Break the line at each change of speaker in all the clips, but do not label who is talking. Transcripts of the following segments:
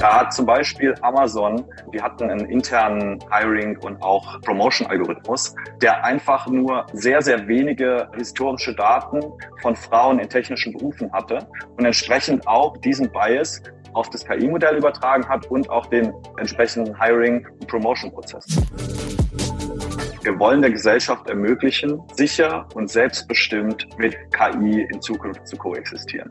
Da hat zum Beispiel Amazon, die hatten einen internen Hiring- und auch Promotion-Algorithmus, der einfach nur sehr, sehr wenige historische Daten von Frauen in technischen Berufen hatte und entsprechend auch diesen Bias auf das KI-Modell übertragen hat und auch den entsprechenden Hiring- und Promotion-Prozess. Wir wollen der Gesellschaft ermöglichen, sicher und selbstbestimmt mit KI in Zukunft zu koexistieren.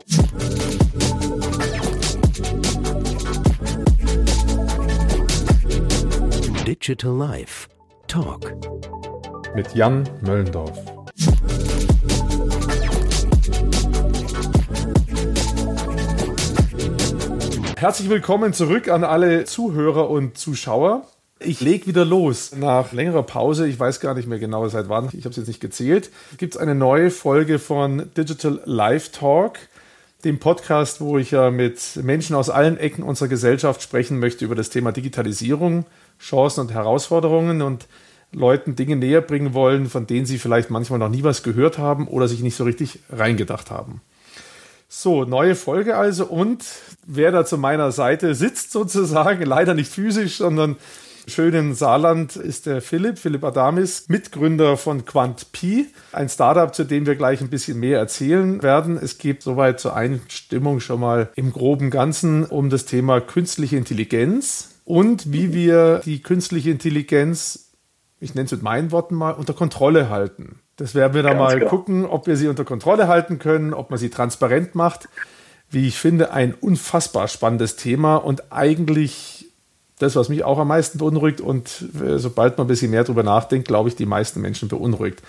Digital Life Talk
mit Jan Möllendorf. Herzlich willkommen zurück an alle Zuhörer und Zuschauer. Ich lege wieder los. Nach längerer Pause, ich weiß gar nicht mehr genau seit wann, ich habe es jetzt nicht gezählt, gibt es eine neue Folge von Digital Live Talk, dem Podcast, wo ich ja mit Menschen aus allen Ecken unserer Gesellschaft sprechen möchte über das Thema Digitalisierung, Chancen und Herausforderungen und Leuten Dinge näher bringen wollen, von denen sie vielleicht manchmal noch nie was gehört haben oder sich nicht so richtig reingedacht haben. So, neue Folge also und wer da zu meiner Seite sitzt sozusagen, leider nicht physisch, sondern schönen Saarland ist der Philipp, Philipp Adamis, Mitgründer von QuantPi, ein Startup, zu dem wir gleich ein bisschen mehr erzählen werden. Es geht soweit zur Einstimmung schon mal im groben Ganzen um das Thema künstliche Intelligenz und wie wir die künstliche Intelligenz, ich nenne es mit meinen Worten mal, unter Kontrolle halten. Das werden wir dann Ganz mal genau. gucken, ob wir sie unter Kontrolle halten können, ob man sie transparent macht. Wie ich finde, ein unfassbar spannendes Thema und eigentlich das, was mich auch am meisten beunruhigt und äh, sobald man ein bisschen mehr darüber nachdenkt, glaube ich, die meisten Menschen beunruhigt.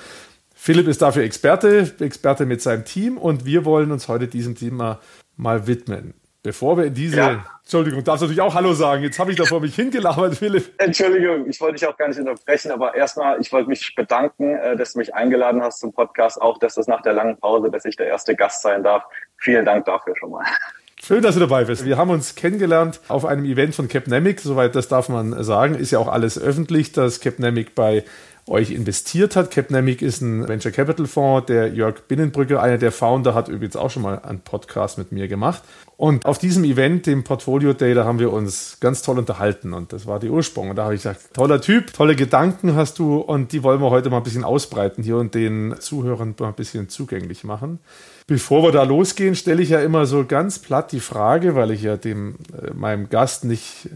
Philipp ist dafür Experte, Experte mit seinem Team und wir wollen uns heute diesem Thema mal widmen. Bevor wir in diese. Ja. Entschuldigung, darfst du natürlich auch Hallo sagen. Jetzt habe ich da vor mich hingelabert, Philipp.
Entschuldigung, ich wollte dich auch gar nicht unterbrechen, aber erstmal, ich wollte mich bedanken, äh, dass du mich eingeladen hast zum Podcast, auch dass das nach der langen Pause, dass ich der erste Gast sein darf. Vielen Dank dafür schon mal.
Schön, dass du dabei bist. Wir haben uns kennengelernt auf einem Event von Capnemic, soweit das darf man sagen. Ist ja auch alles öffentlich, dass Capnemic bei euch investiert hat. Capnemic ist ein Venture Capital Fonds. Der Jörg Binnenbrücke, einer der Founder, hat übrigens auch schon mal einen Podcast mit mir gemacht. Und auf diesem Event, dem Portfolio Day, da haben wir uns ganz toll unterhalten. Und das war die Ursprung. Und da habe ich gesagt, toller Typ, tolle Gedanken hast du. Und die wollen wir heute mal ein bisschen ausbreiten hier und den Zuhörern mal ein bisschen zugänglich machen. Bevor wir da losgehen, stelle ich ja immer so ganz platt die Frage, weil ich ja dem, äh, meinem Gast nicht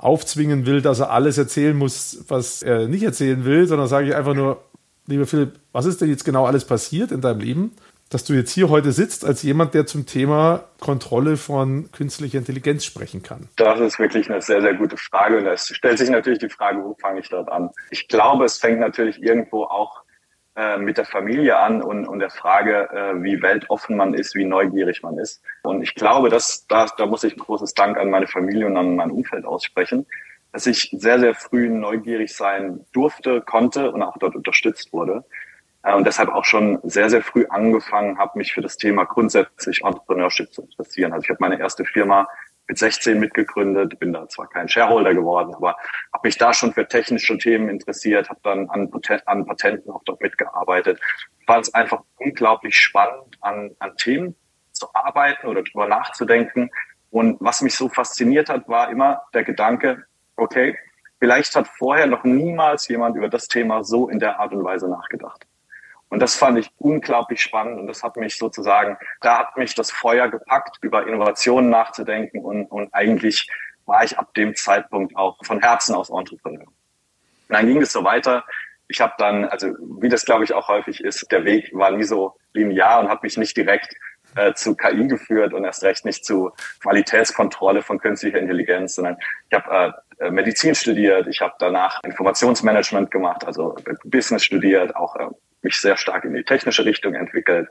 aufzwingen will, dass er alles erzählen muss, was er nicht erzählen will, sondern sage ich einfach nur, lieber Philipp, was ist denn jetzt genau alles passiert in deinem Leben, dass du jetzt hier heute sitzt als jemand, der zum Thema Kontrolle von künstlicher Intelligenz sprechen kann?
Das ist wirklich eine sehr, sehr gute Frage. Und es stellt sich natürlich die Frage, wo fange ich dort an? Ich glaube, es fängt natürlich irgendwo auch äh, mit der Familie an und, und der Frage, äh, wie weltoffen man ist, wie neugierig man ist. Und ich glaube, dass da, da muss ich ein großes Dank an meine Familie und an mein Umfeld aussprechen, dass ich sehr, sehr früh neugierig sein durfte, konnte und auch dort unterstützt wurde. Äh, und deshalb auch schon sehr, sehr früh angefangen habe, mich für das Thema grundsätzlich Entrepreneurship zu interessieren. Also ich habe meine erste Firma mit 16 mitgegründet, bin da zwar kein Shareholder geworden, aber habe mich da schon für technische Themen interessiert, habe dann an, an, Patenten auch dort mitgearbeitet. Fand es einfach unglaublich spannend, an, an Themen zu arbeiten oder drüber nachzudenken. Und was mich so fasziniert hat, war immer der Gedanke, okay, vielleicht hat vorher noch niemals jemand über das Thema so in der Art und Weise nachgedacht. Und das fand ich unglaublich spannend und das hat mich sozusagen, da hat mich das Feuer gepackt, über Innovationen nachzudenken und, und eigentlich war ich ab dem Zeitpunkt auch von Herzen aus Entrepreneur. Und dann ging es so weiter. Ich habe dann, also wie das glaube ich auch häufig ist, der Weg war nie so linear und hat mich nicht direkt äh, zu KI geführt und erst recht nicht zu Qualitätskontrolle von künstlicher Intelligenz, sondern ich habe äh, Medizin studiert, ich habe danach Informationsmanagement gemacht, also Business studiert, auch äh, mich sehr stark in die technische Richtung entwickelt,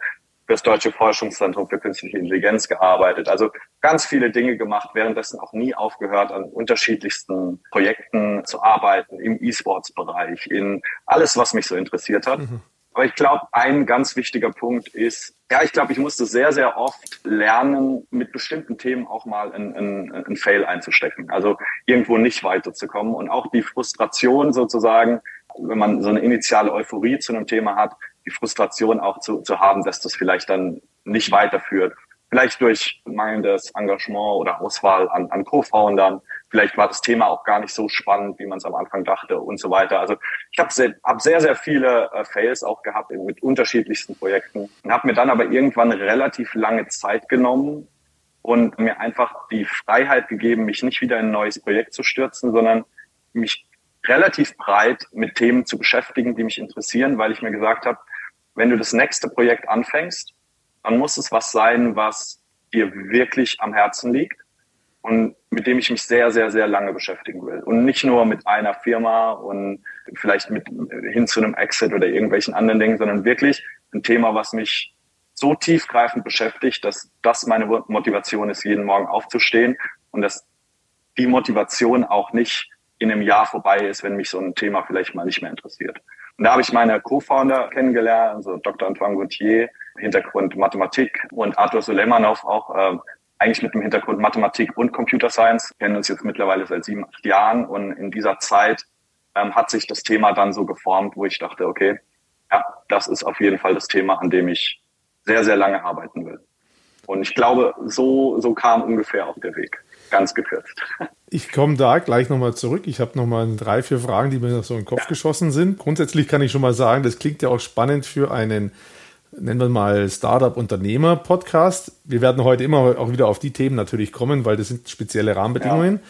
für das Deutsche Forschungszentrum für Künstliche Intelligenz gearbeitet. Also ganz viele Dinge gemacht, währenddessen auch nie aufgehört, an unterschiedlichsten Projekten zu arbeiten, im E-Sports-Bereich, in alles, was mich so interessiert hat. Mhm. Aber ich glaube, ein ganz wichtiger Punkt ist, ja, ich glaube, ich musste sehr, sehr oft lernen, mit bestimmten Themen auch mal ein, ein, ein Fail einzustecken. Also irgendwo nicht weiterzukommen und auch die Frustration sozusagen, wenn man so eine initiale Euphorie zu einem Thema hat, die Frustration auch zu, zu haben, dass das vielleicht dann nicht weiterführt Vielleicht durch mangelndes Engagement oder Auswahl an, an Co-Foundern. Vielleicht war das Thema auch gar nicht so spannend, wie man es am Anfang dachte und so weiter. Also ich habe sehr, hab sehr, sehr viele äh, Fails auch gehabt mit unterschiedlichsten Projekten und habe mir dann aber irgendwann relativ lange Zeit genommen und mir einfach die Freiheit gegeben, mich nicht wieder in ein neues Projekt zu stürzen, sondern mich relativ breit mit Themen zu beschäftigen, die mich interessieren, weil ich mir gesagt habe, wenn du das nächste Projekt anfängst, dann muss es was sein, was dir wirklich am Herzen liegt und mit dem ich mich sehr, sehr, sehr lange beschäftigen will. Und nicht nur mit einer Firma und vielleicht mit hin zu einem Exit oder irgendwelchen anderen Dingen, sondern wirklich ein Thema, was mich so tiefgreifend beschäftigt, dass das meine Motivation ist, jeden Morgen aufzustehen und dass die Motivation auch nicht in einem Jahr vorbei ist, wenn mich so ein Thema vielleicht mal nicht mehr interessiert. Und da habe ich meine Co-Founder kennengelernt, also Dr. Antoine Gauthier, Hintergrund Mathematik und Arthur Suleimanov auch äh, eigentlich mit dem Hintergrund Mathematik und Computer Science, kennen uns jetzt mittlerweile seit sieben, acht Jahren und in dieser Zeit ähm, hat sich das Thema dann so geformt, wo ich dachte, okay, ja, das ist auf jeden Fall das Thema, an dem ich sehr, sehr lange arbeiten will. Und ich glaube, so, so kam ungefähr auch der Weg ganz gekürzt.
Ich komme da gleich nochmal zurück. Ich habe nochmal drei, vier Fragen, die mir noch so in den Kopf ja. geschossen sind. Grundsätzlich kann ich schon mal sagen, das klingt ja auch spannend für einen, nennen wir mal, Startup-Unternehmer-Podcast. Wir werden heute immer auch wieder auf die Themen natürlich kommen, weil das sind spezielle Rahmenbedingungen. Ja.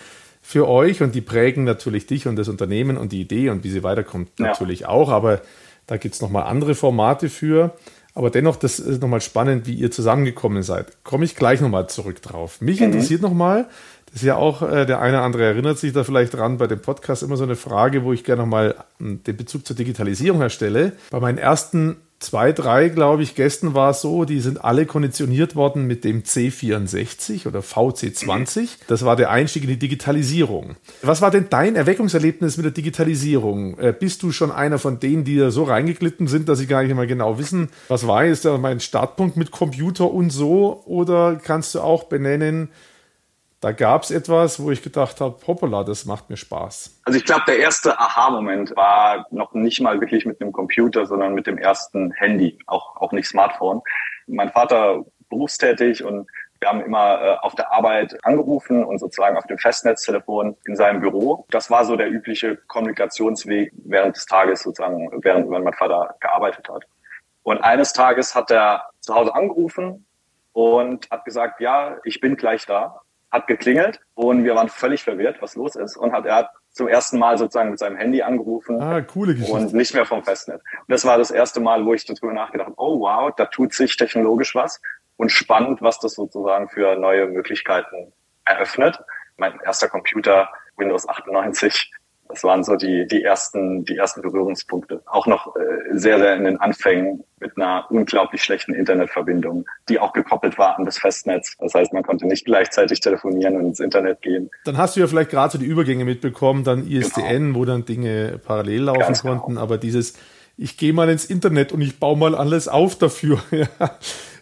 Für euch und die prägen natürlich dich und das Unternehmen und die Idee und wie sie weiterkommt ja. natürlich auch. Aber da gibt es nochmal andere Formate für. Aber dennoch, das ist nochmal spannend, wie ihr zusammengekommen seid. Komme ich gleich nochmal zurück drauf. Mich mhm. interessiert nochmal, das ist ja auch, äh, der eine oder andere erinnert sich da vielleicht dran, bei dem Podcast immer so eine Frage, wo ich gerne nochmal hm, den Bezug zur Digitalisierung herstelle. Bei meinen ersten zwei, drei, glaube ich, Gästen war es so, die sind alle konditioniert worden mit dem C64 oder VC20. Das war der Einstieg in die Digitalisierung. Was war denn dein Erweckungserlebnis mit der Digitalisierung? Äh, bist du schon einer von denen, die da so reingeglitten sind, dass sie gar nicht mehr genau wissen, was war jetzt mein Startpunkt mit Computer und so? Oder kannst du auch benennen, da gab es etwas, wo ich gedacht habe, hoppala, das macht mir Spaß.
Also ich glaube, der erste Aha-Moment war noch nicht mal wirklich mit einem Computer, sondern mit dem ersten Handy, auch, auch nicht Smartphone. Mein Vater berufstätig und wir haben immer äh, auf der Arbeit angerufen und sozusagen auf dem Festnetztelefon in seinem Büro. Das war so der übliche Kommunikationsweg während des Tages sozusagen, während wenn mein Vater gearbeitet hat. Und eines Tages hat er zu Hause angerufen und hat gesagt, ja, ich bin gleich da hat geklingelt und wir waren völlig verwirrt, was los ist. Und hat, er hat zum ersten Mal sozusagen mit seinem Handy angerufen
ah, coole Geschichte.
und nicht mehr vom Festnetz. Und das war das erste Mal, wo ich darüber nachgedacht habe, oh wow, da tut sich technologisch was und spannend, was das sozusagen für neue Möglichkeiten eröffnet. Mein erster Computer, Windows 98, das waren so die, die ersten, die ersten Berührungspunkte. Auch noch äh, sehr, sehr in den Anfängen mit einer unglaublich schlechten Internetverbindung, die auch gekoppelt war an das Festnetz. Das heißt, man konnte nicht gleichzeitig telefonieren und ins Internet gehen.
Dann hast du ja vielleicht gerade so die Übergänge mitbekommen, dann ISDN, genau. wo dann Dinge parallel laufen Ganz genau. konnten, genau. aber dieses ich gehe mal ins Internet und ich baue mal alles auf dafür.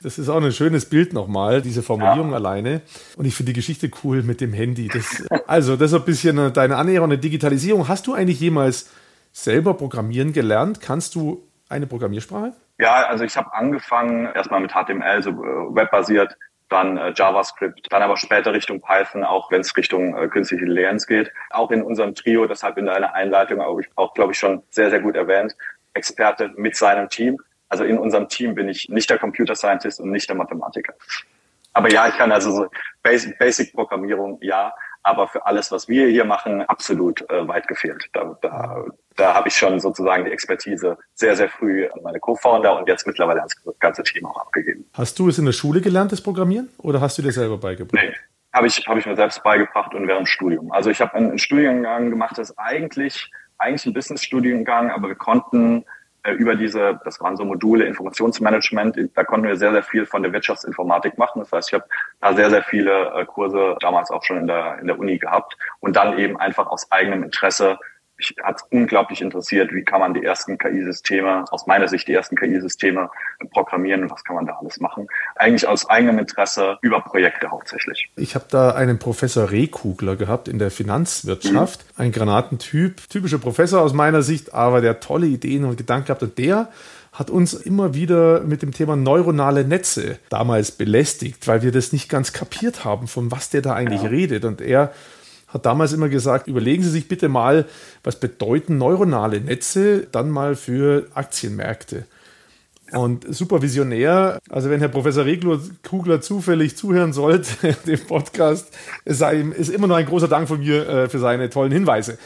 Das ist auch ein schönes Bild nochmal, diese Formulierung ja. alleine. Und ich finde die Geschichte cool mit dem Handy. Das, also, das ist ein bisschen deine Annäherung der Digitalisierung. Hast du eigentlich jemals selber programmieren gelernt? Kannst du eine Programmiersprache?
Ja, also ich habe angefangen erstmal mit HTML, so äh, webbasiert, dann äh, JavaScript, dann aber später Richtung Python, auch wenn es Richtung äh, künstliche Intelligenz geht. Auch in unserem Trio, deshalb in deiner Einleitung auch, auch glaube ich, schon sehr, sehr gut erwähnt, Experte mit seinem Team. Also in unserem Team bin ich nicht der Computer Scientist und nicht der Mathematiker. Aber ja, ich kann also so Basic, Basic Programmierung, ja, aber für alles, was wir hier machen, absolut äh, weit gefehlt. Da, da, da habe ich schon sozusagen die Expertise sehr, sehr früh an meine Co-Founder und jetzt mittlerweile ans ganze Team auch abgegeben.
Hast du es in der Schule gelernt, das Programmieren, oder hast du dir selber beigebracht? Nee,
habe ich, hab ich mir selbst beigebracht und während dem Studium. Also ich habe einen, einen Studiengang gemacht, das ist eigentlich, eigentlich ein Business-Studiengang, aber wir konnten über diese, das waren so Module Informationsmanagement, da konnten wir sehr, sehr viel von der Wirtschaftsinformatik machen. Das heißt, ich habe da sehr, sehr viele äh, Kurse damals auch schon in der, in der Uni gehabt und dann eben einfach aus eigenem Interesse mich hat unglaublich interessiert, wie kann man die ersten KI-Systeme, aus meiner Sicht die ersten KI-Systeme programmieren was kann man da alles machen. Eigentlich aus eigenem Interesse über Projekte hauptsächlich.
Ich habe da einen Professor Rehkugler gehabt in der Finanzwirtschaft, mhm. ein Granatentyp, typischer Professor aus meiner Sicht, aber der tolle Ideen und Gedanken gehabt und der hat uns immer wieder mit dem Thema neuronale Netze damals belästigt, weil wir das nicht ganz kapiert haben, von was der da eigentlich ja. redet. Und er hat damals immer gesagt, überlegen Sie sich bitte mal, was bedeuten neuronale Netze dann mal für Aktienmärkte. Und supervisionär, also wenn Herr Professor Regler Kugler zufällig zuhören sollte, dem Podcast, ist immer noch ein großer Dank von mir äh, für seine tollen Hinweise.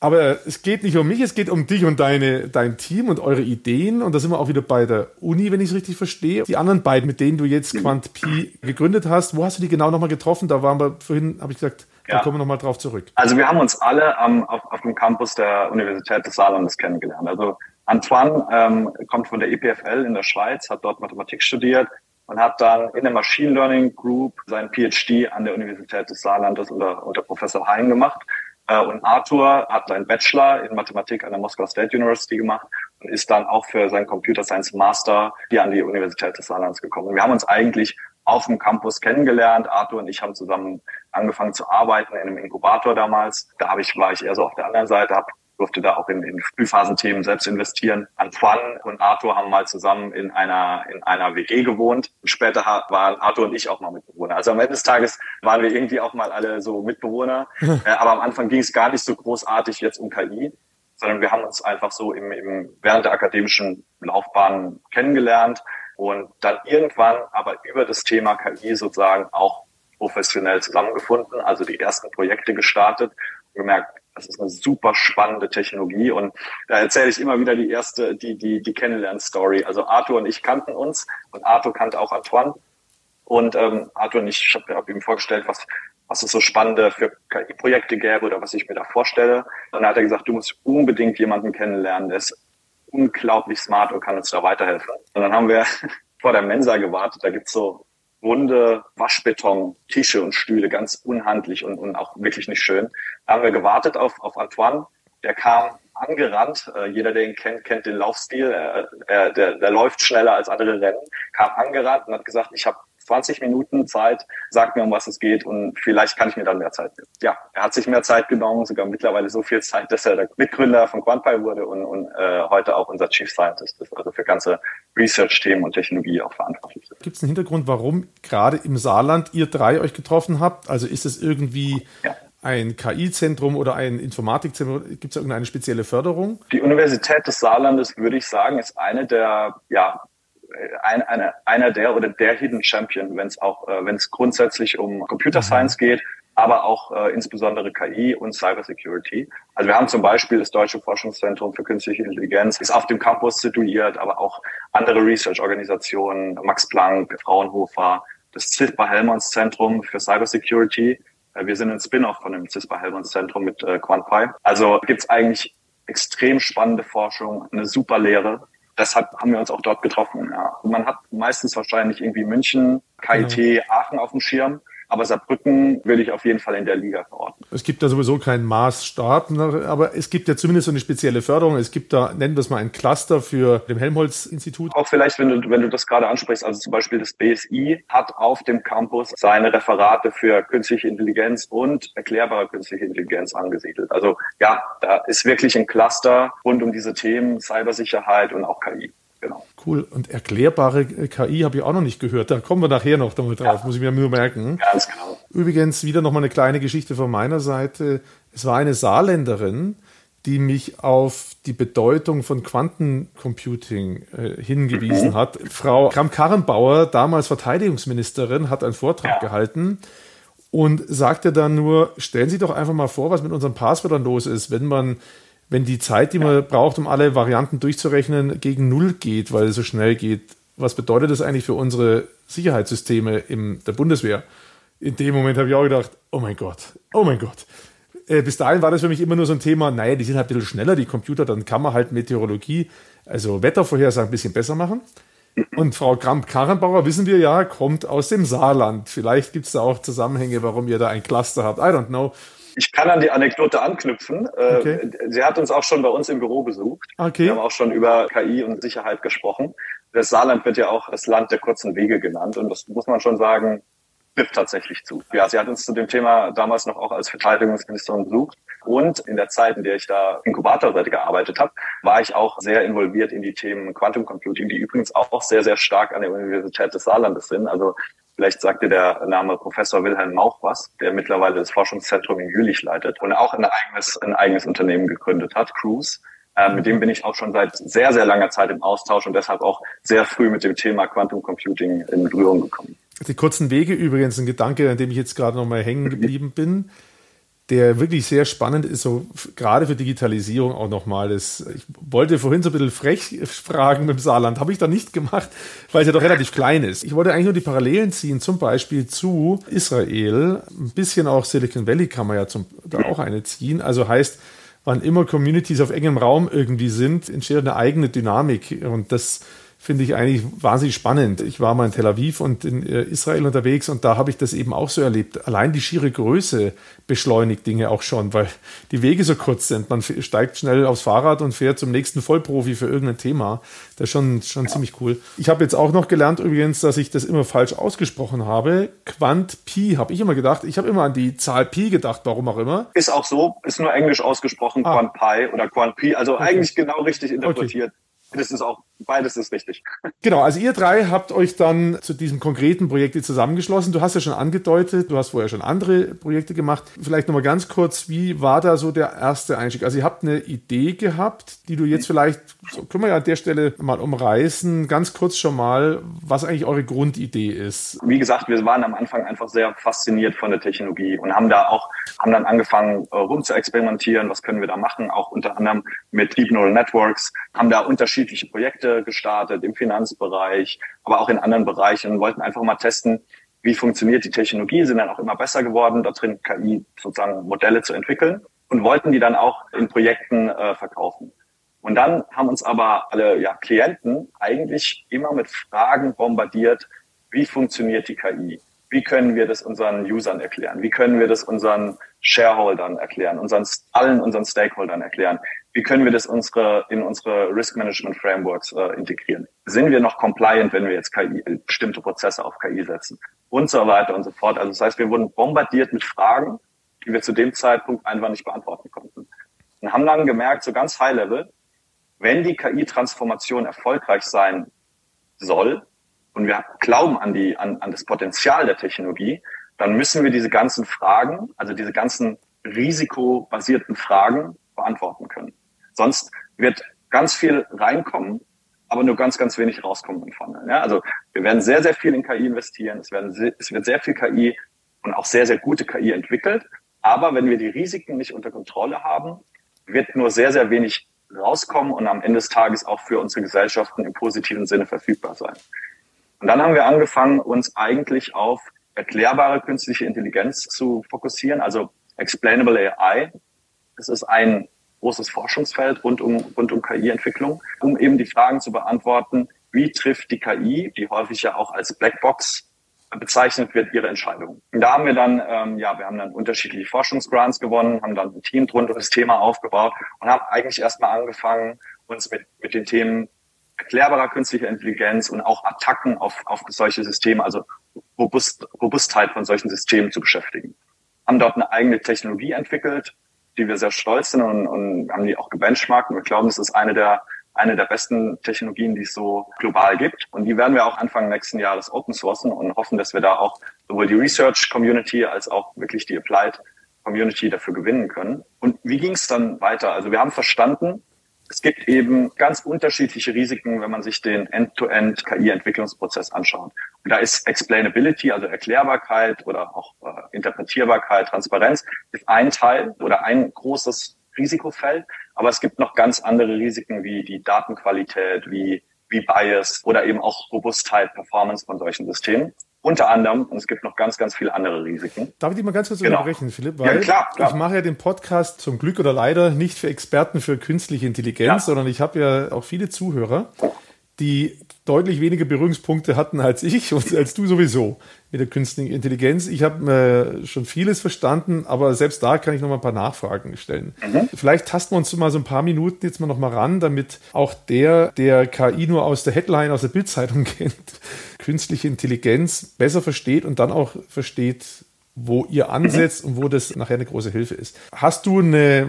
Aber es geht nicht um mich, es geht um dich und deine, dein Team und eure Ideen. Und da sind wir auch wieder bei der Uni, wenn ich es richtig verstehe. Die anderen beiden, mit denen du jetzt QuantPi gegründet hast, wo hast du die genau nochmal getroffen? Da waren wir vorhin, habe ich gesagt, ja. da kommen wir nochmal drauf zurück.
Also wir haben uns alle ähm, auf, auf dem Campus der Universität des Saarlandes kennengelernt. Also Antoine ähm, kommt von der EPFL in der Schweiz, hat dort Mathematik studiert und hat dann in der Machine Learning Group seinen PhD an der Universität des Saarlandes unter, unter Professor Hein gemacht. Äh, und Arthur hat seinen Bachelor in Mathematik an der Moscow State University gemacht und ist dann auch für seinen Computer Science Master hier an die Universität des Saarlands gekommen. Und wir haben uns eigentlich auf dem Campus kennengelernt. Arthur und ich haben zusammen angefangen zu arbeiten in einem Inkubator damals. Da habe ich, war ich eher so auf der anderen Seite, habe durfte da auch in, in Frühphasenthemen selbst investieren. Antoine und Arthur haben mal zusammen in einer, in einer WG gewohnt. Später waren Arthur und ich auch mal Mitbewohner. Also am Ende des Tages waren wir irgendwie auch mal alle so Mitbewohner. äh, aber am Anfang ging es gar nicht so großartig jetzt um KI, sondern wir haben uns einfach so im, im, während der akademischen Laufbahn kennengelernt und dann irgendwann aber über das Thema KI sozusagen auch professionell zusammengefunden, also die ersten Projekte gestartet und gemerkt, das ist eine super spannende Technologie und da erzähle ich immer wieder die erste, die, die, die Kennenlern-Story. Also Arthur und ich kannten uns und Arthur kannte auch Antoine. Und ähm, Arthur und ich, habe hab ihm vorgestellt, was, was es so spannende für KI-Projekte gäbe oder was ich mir da vorstelle. Und dann hat er gesagt, du musst unbedingt jemanden kennenlernen, der ist unglaublich smart und kann uns da weiterhelfen. Und dann haben wir vor der Mensa gewartet. Da gibt's so runde Waschbeton, Tische und Stühle, ganz unhandlich und, und auch wirklich nicht schön. Da haben wir gewartet auf, auf Antoine. Der kam angerannt. Äh, jeder, der ihn kennt, kennt den Laufstil. Er, er, der, der läuft schneller als andere Rennen. Kam angerannt und hat gesagt, ich habe 20 Minuten Zeit, sag mir, um was es geht und vielleicht kann ich mir dann mehr Zeit nehmen. Ja, er hat sich mehr Zeit genommen, sogar mittlerweile so viel Zeit, dass er der Mitgründer von QuantPy wurde und, und äh, heute auch unser Chief Scientist ist, also für ganze Research-Themen und Technologie auch verantwortlich ist.
Gibt es einen Hintergrund, warum gerade im Saarland ihr drei euch getroffen habt? Also ist es irgendwie... Ja ein KI-Zentrum oder ein Informatikzentrum? Gibt es irgendeine spezielle Förderung?
Die Universität des Saarlandes, würde ich sagen, ist eine der ja, ein, eine, einer der oder der Hidden Champion, wenn es auch, äh, wenn es grundsätzlich um Computer mhm. Science geht, aber auch äh, insbesondere KI und Cybersecurity. Also wir haben zum Beispiel das Deutsche Forschungszentrum für Künstliche Intelligenz, ist auf dem Campus situiert, aber auch andere Research-Organisationen, Max Planck, Fraunhofer, das CISPA-Helmholtz Zentrum für Cybersecurity. Äh, wir sind ein Spin-off von dem CISPA-Helmholtz Zentrum mit äh, QuantPy. Also gibt's eigentlich extrem spannende Forschung, eine super Lehre deshalb haben wir uns auch dort getroffen. Ja. Man hat meistens wahrscheinlich irgendwie München, KIT, genau. Aachen auf dem Schirm. Aber Saarbrücken würde ich auf jeden Fall in der Liga verorten.
Es gibt da sowieso keinen Maßstab, ne, aber es gibt ja zumindest so eine spezielle Förderung. Es gibt da, nennen wir es mal ein Cluster für dem Helmholtz-Institut.
Auch vielleicht, wenn du, wenn du das gerade ansprichst, also zum Beispiel das BSI hat auf dem Campus seine Referate für künstliche Intelligenz und erklärbare künstliche Intelligenz angesiedelt. Also ja, da ist wirklich ein Cluster rund um diese Themen Cybersicherheit und auch KI. Genau.
Cool. Und erklärbare KI habe ich auch noch nicht gehört. Da kommen wir nachher noch damit drauf, ja. muss ich mir nur merken. Ganz genau. Übrigens wieder noch mal eine kleine Geschichte von meiner Seite. Es war eine Saarländerin, die mich auf die Bedeutung von Quantencomputing äh, hingewiesen mhm. hat. Frau Kramp-Karrenbauer, damals Verteidigungsministerin, hat einen Vortrag ja. gehalten und sagte dann nur, stellen Sie doch einfach mal vor, was mit unseren Passwörtern los ist, wenn man wenn die Zeit, die man ja. braucht, um alle Varianten durchzurechnen, gegen Null geht, weil es so schnell geht, was bedeutet das eigentlich für unsere Sicherheitssysteme in der Bundeswehr? In dem Moment habe ich auch gedacht, oh mein Gott, oh mein Gott. Äh, bis dahin war das für mich immer nur so ein Thema, naja, die sind halt ein bisschen schneller, die Computer, dann kann man halt Meteorologie, also Wettervorhersagen ein bisschen besser machen. Und Frau Kramp-Karrenbauer, wissen wir ja, kommt aus dem Saarland. Vielleicht gibt es da auch Zusammenhänge, warum ihr da ein Cluster habt. I don't know.
Ich kann an die Anekdote anknüpfen. Äh, okay. Sie hat uns auch schon bei uns im Büro besucht. Okay. Wir haben auch schon über KI und Sicherheit gesprochen. Das Saarland wird ja auch das Land der kurzen Wege genannt. Und das muss man schon sagen, trifft tatsächlich zu. Ja, sie hat uns zu dem Thema damals noch auch als Verteidigungsministerin besucht. Und in der Zeit, in der ich da Inkubatorseite gearbeitet habe, war ich auch sehr involviert in die Themen Quantum Computing, die übrigens auch sehr, sehr stark an der Universität des Saarlandes sind. Also Vielleicht sagt dir der Name Professor Wilhelm Mauch was, der mittlerweile das Forschungszentrum in Jülich leitet und auch ein eigenes, ein eigenes Unternehmen gegründet hat, Cruise. Ähm, mit dem bin ich auch schon seit sehr, sehr langer Zeit im Austausch und deshalb auch sehr früh mit dem Thema Quantum Computing in Berührung gekommen.
Die kurzen Wege übrigens, ein Gedanke, an dem ich jetzt gerade noch mal hängen geblieben bin der wirklich sehr spannend ist, so gerade für Digitalisierung auch nochmal. Ich wollte vorhin so ein bisschen frech fragen mit dem Saarland, habe ich da nicht gemacht, weil es ja doch relativ klein ist. Ich wollte eigentlich nur die Parallelen ziehen, zum Beispiel zu Israel. Ein bisschen auch Silicon Valley kann man ja zum, da auch eine ziehen. Also heißt, wann immer Communities auf engem Raum irgendwie sind, entsteht eine eigene Dynamik. Und das finde ich eigentlich wahnsinnig spannend. Ich war mal in Tel Aviv und in äh, Israel unterwegs und da habe ich das eben auch so erlebt. Allein die schiere Größe beschleunigt Dinge auch schon, weil die Wege so kurz sind. Man steigt schnell aufs Fahrrad und fährt zum nächsten Vollprofi für irgendein Thema. Das ist schon, schon ja. ziemlich cool. Ich habe jetzt auch noch gelernt übrigens, dass ich das immer falsch ausgesprochen habe. Quant Pi habe ich immer gedacht. Ich habe immer an die Zahl Pi gedacht, warum auch immer.
Ist auch so, ist nur englisch ausgesprochen, ah. Quant Pi oder Quant Pi. Also okay. eigentlich genau richtig interpretiert. Okay. Das ist auch, beides ist richtig.
Genau, also ihr drei habt euch dann zu diesem konkreten Projekt zusammengeschlossen. Du hast ja schon angedeutet, du hast vorher schon andere Projekte gemacht. Vielleicht nochmal ganz kurz, wie war da so der erste Einstieg? Also ihr habt eine Idee gehabt, die du jetzt vielleicht, so können wir ja an der Stelle mal umreißen, ganz kurz schon mal, was eigentlich eure Grundidee ist.
Wie gesagt, wir waren am Anfang einfach sehr fasziniert von der Technologie und haben da auch, haben dann angefangen äh, rum zu experimentieren, was können wir da machen, auch unter anderem mit Deep Neural Networks, haben da unterschiedliche unterschiedliche Projekte gestartet im Finanzbereich, aber auch in anderen Bereichen und wollten einfach mal testen, wie funktioniert die Technologie, sind dann auch immer besser geworden, da drin KI sozusagen Modelle zu entwickeln und wollten die dann auch in Projekten äh, verkaufen. Und dann haben uns aber alle ja, Klienten eigentlich immer mit Fragen bombardiert, wie funktioniert die KI? Wie können wir das unseren Usern erklären? Wie können wir das unseren Shareholdern erklären, unseren, allen unseren Stakeholdern erklären? Wie können wir das unsere, in unsere Risk Management Frameworks äh, integrieren? Sind wir noch compliant, wenn wir jetzt KI, bestimmte Prozesse auf KI setzen? Und so weiter und so fort. Also das heißt, wir wurden bombardiert mit Fragen, die wir zu dem Zeitpunkt einfach nicht beantworten konnten. Und haben dann gemerkt, so ganz high level, wenn die KI-Transformation erfolgreich sein soll, und wir glauben an die, an, an das Potenzial der Technologie, dann müssen wir diese ganzen Fragen, also diese ganzen risikobasierten Fragen beantworten. Sonst wird ganz viel reinkommen, aber nur ganz, ganz wenig rauskommen im Funnel. Ja, also wir werden sehr, sehr viel in KI investieren. Es, werden, es wird sehr viel KI und auch sehr, sehr gute KI entwickelt. Aber wenn wir die Risiken nicht unter Kontrolle haben, wird nur sehr, sehr wenig rauskommen und am Ende des Tages auch für unsere Gesellschaften im positiven Sinne verfügbar sein. Und dann haben wir angefangen, uns eigentlich auf erklärbare künstliche Intelligenz zu fokussieren, also Explainable AI. Das ist ein großes Forschungsfeld rund um, rund um KI-Entwicklung, um eben die Fragen zu beantworten, wie trifft die KI, die häufig ja auch als Blackbox bezeichnet wird, ihre Entscheidungen. Und da haben wir dann, ähm, ja, wir haben dann unterschiedliche Forschungsgrants gewonnen, haben dann ein Team rund um das Thema aufgebaut und haben eigentlich erstmal angefangen, uns mit, mit den Themen erklärbarer künstlicher Intelligenz und auch Attacken auf, auf solche Systeme, also Robust, Robustheit von solchen Systemen zu beschäftigen. Haben dort eine eigene Technologie entwickelt, die wir sehr stolz sind und, und haben die auch gebenchmarkt. Und wir glauben, das ist eine der, eine der besten Technologien, die es so global gibt. Und die werden wir auch Anfang nächsten Jahres open sourcen und hoffen, dass wir da auch sowohl die Research Community als auch wirklich die Applied Community dafür gewinnen können. Und wie ging es dann weiter? Also wir haben verstanden, es gibt eben ganz unterschiedliche Risiken, wenn man sich den End-to-End KI-Entwicklungsprozess anschaut. Und da ist Explainability, also Erklärbarkeit oder auch äh, Interpretierbarkeit, Transparenz, ist ein Teil oder ein großes Risikofeld. Aber es gibt noch ganz andere Risiken wie die Datenqualität, wie, wie Bias oder eben auch Robustheit, Performance von solchen Systemen. Unter anderem, und es gibt noch ganz, ganz viele andere Risiken.
Darf ich dich mal ganz kurz genau. unterbrechen, Philipp? Weil ja, klar, klar. ich mache ja den Podcast zum Glück oder leider nicht für Experten für künstliche Intelligenz, ja. sondern ich habe ja auch viele Zuhörer, die deutlich weniger Berührungspunkte hatten als ich und als du sowieso mit der künstlichen Intelligenz. Ich habe äh, schon vieles verstanden, aber selbst da kann ich noch mal ein paar Nachfragen stellen. Mhm. Vielleicht tasten wir uns mal so ein paar Minuten jetzt mal noch mal ran, damit auch der, der KI nur aus der Headline, aus der Bildzeitung kennt, künstliche Intelligenz besser versteht und dann auch versteht, wo ihr ansetzt und wo das nachher eine große Hilfe ist. Hast du eine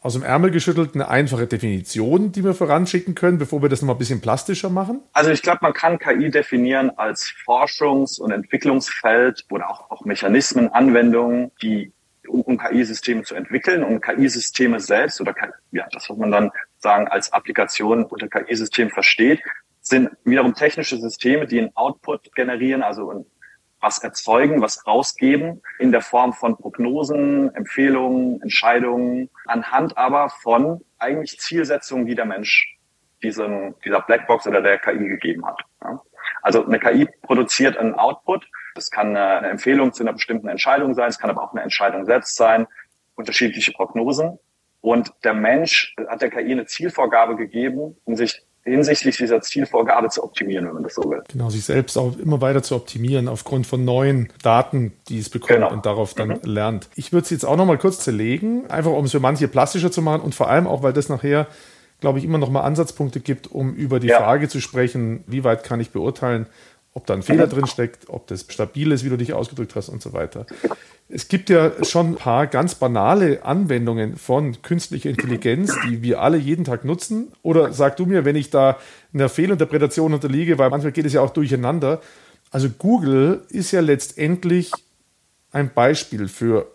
aus dem Ärmel geschüttelt eine einfache Definition, die wir voranschicken können, bevor wir das nochmal ein bisschen plastischer machen?
Also ich glaube, man kann KI definieren als Forschungs- und Entwicklungsfeld oder auch, auch Mechanismen, Anwendungen, die um, um KI-Systeme zu entwickeln, um KI-Systeme selbst oder ja, das, was man dann sagen als Applikation unter KI-System versteht, sind wiederum technische Systeme, die einen Output generieren, also was erzeugen, was rausgeben in der Form von Prognosen, Empfehlungen, Entscheidungen, anhand aber von eigentlich Zielsetzungen, die der Mensch diesem, dieser Blackbox oder der KI gegeben hat. Also eine KI produziert einen Output. Das kann eine Empfehlung zu einer bestimmten Entscheidung sein. Es kann aber auch eine Entscheidung selbst sein. Unterschiedliche Prognosen. Und der Mensch hat der KI eine Zielvorgabe gegeben, um sich hinsichtlich dieser Zielvorgabe zu optimieren, wenn man das so will.
Genau, sich selbst auch immer weiter zu optimieren aufgrund von neuen Daten, die es bekommt genau. und darauf dann mhm. lernt. Ich würde es jetzt auch noch mal kurz zerlegen, einfach um es für manche plastischer zu machen und vor allem auch, weil das nachher glaube ich, immer noch mal Ansatzpunkte gibt, um über die ja. Frage zu sprechen, wie weit kann ich beurteilen, ob da ein Fehler drin steckt, ob das stabil ist, wie du dich ausgedrückt hast und so weiter. Es gibt ja schon ein paar ganz banale Anwendungen von künstlicher Intelligenz, die wir alle jeden Tag nutzen. Oder sag du mir, wenn ich da einer Fehlinterpretation unterliege, weil manchmal geht es ja auch durcheinander. Also Google ist ja letztendlich ein Beispiel für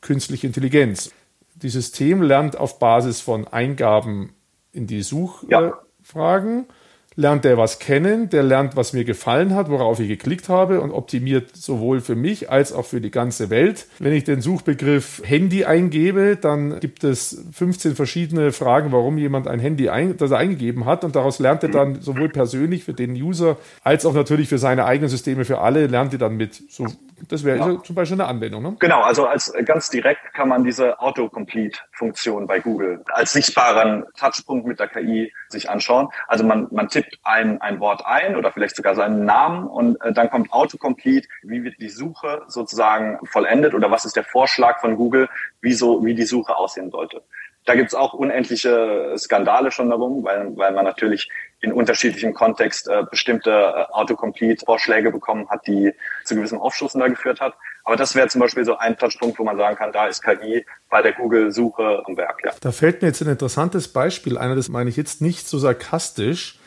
künstliche Intelligenz. Die System lernt auf Basis von Eingaben in die Suchfragen. Ja lernt der was kennen, der lernt, was mir gefallen hat, worauf ich geklickt habe und optimiert sowohl für mich als auch für die ganze Welt. Wenn ich den Suchbegriff Handy eingebe, dann gibt es 15 verschiedene Fragen, warum jemand ein Handy ein, das er eingegeben hat und daraus lernt er dann sowohl persönlich für den User als auch natürlich für seine eigenen Systeme, für alle, lernt er dann mit. So, das wäre ja. zum Beispiel eine Anwendung. Ne?
Genau, also als ganz direkt kann man diese Autocomplete-Funktion bei Google als sichtbaren Touchpunkt mit der KI sich anschauen. Also man, man tippt tippt ein, ein Wort ein oder vielleicht sogar seinen Namen und äh, dann kommt Autocomplete, wie wird die Suche sozusagen vollendet oder was ist der Vorschlag von Google, wie, so, wie die Suche aussehen sollte. Da gibt's auch unendliche Skandale schon darum, weil, weil man natürlich in unterschiedlichem Kontext äh, bestimmte äh, Autocomplete-Vorschläge bekommen hat, die zu gewissen Aufschlüssen da geführt hat. Aber das wäre zum Beispiel so ein Touchpunkt, wo man sagen kann, da ist KI bei der Google-Suche am Werk. Ja.
Da fällt mir jetzt ein interessantes Beispiel ein, das meine ich jetzt nicht so sarkastisch,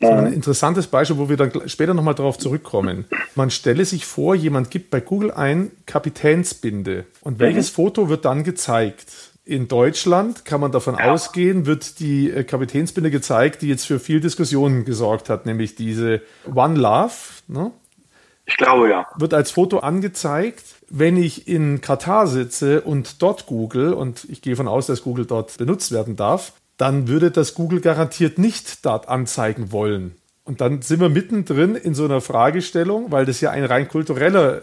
so ein interessantes Beispiel, wo wir dann später nochmal darauf zurückkommen. Man stelle sich vor, jemand gibt bei Google ein Kapitänsbinde. Und welches mhm. Foto wird dann gezeigt? In Deutschland kann man davon ja. ausgehen, wird die äh, Kapitänsbinde gezeigt, die jetzt für viel Diskussionen gesorgt hat, nämlich diese One Love. Ne?
Ich glaube ja.
Wird als Foto angezeigt. Wenn ich in Katar sitze und dort Google, und ich gehe von aus, dass Google dort benutzt werden darf, dann würde das Google garantiert nicht dort anzeigen wollen. Und dann sind wir mittendrin in so einer Fragestellung, weil das ja ein rein kultureller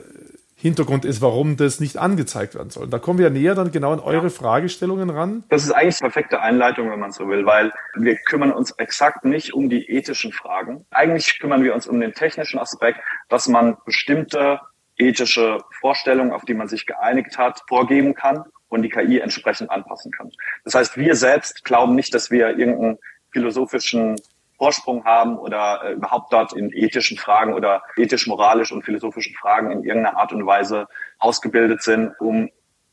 Hintergrund ist, warum das nicht angezeigt werden soll. Da kommen wir näher dann genau an eure ja. Fragestellungen ran.
Das ist eigentlich die perfekte Einleitung, wenn man so will, weil wir kümmern uns exakt nicht um die ethischen Fragen. Eigentlich kümmern wir uns um den technischen Aspekt, dass man bestimmte ethische Vorstellungen, auf die man sich geeinigt hat, vorgeben kann und die KI entsprechend anpassen kann. Das heißt, wir selbst glauben nicht, dass wir irgendeinen philosophischen Vorsprung haben oder äh, überhaupt dort in ethischen Fragen oder ethisch-moralisch und philosophischen Fragen in irgendeiner Art und Weise ausgebildet sind, um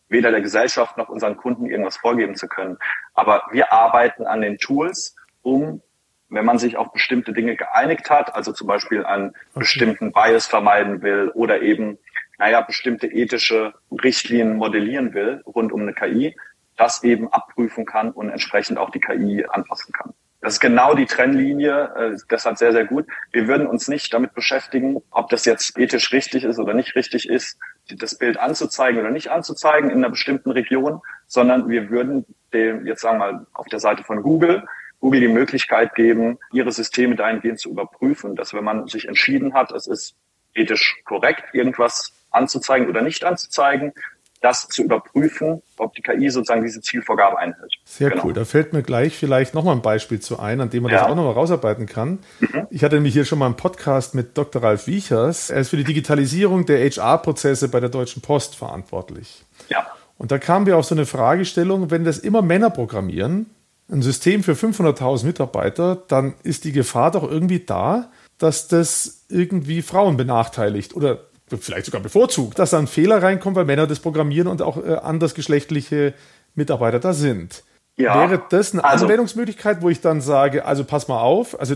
weder der Gesellschaft noch unseren Kunden irgendwas vorgeben zu können. Aber wir arbeiten an den Tools, um, wenn man sich auf bestimmte Dinge geeinigt hat, also zum Beispiel einen bestimmten Bias vermeiden will oder eben naja, bestimmte ethische Richtlinien modellieren will rund um eine KI, das eben abprüfen kann und entsprechend auch die KI anpassen kann. Das ist genau die Trennlinie, äh, deshalb sehr, sehr gut. Wir würden uns nicht damit beschäftigen, ob das jetzt ethisch richtig ist oder nicht richtig ist, das Bild anzuzeigen oder nicht anzuzeigen in einer bestimmten Region, sondern wir würden dem, jetzt sagen wir mal, auf der Seite von Google, Google die Möglichkeit geben, ihre Systeme dahingehend zu überprüfen, dass wenn man sich entschieden hat, es ist ethisch korrekt, irgendwas anzuzeigen oder nicht anzuzeigen, das zu überprüfen, ob die KI sozusagen diese Zielvorgabe einhält.
Sehr genau. cool. Da fällt mir gleich vielleicht nochmal ein Beispiel zu ein, an dem man ja. das auch nochmal rausarbeiten kann. Mhm. Ich hatte nämlich hier schon mal einen Podcast mit Dr. Ralf Wiechers. Er ist für die Digitalisierung der HR-Prozesse bei der Deutschen Post verantwortlich.
Ja.
Und da kamen wir auf so eine Fragestellung, wenn das immer Männer programmieren, ein System für 500.000 Mitarbeiter, dann ist die Gefahr doch irgendwie da, dass das irgendwie Frauen benachteiligt oder vielleicht sogar bevorzugt, dass da ein Fehler reinkommt, weil Männer das programmieren und auch äh, andersgeschlechtliche Mitarbeiter da sind. Ja, Wäre das eine also, Anwendungsmöglichkeit, wo ich dann sage, also pass mal auf, also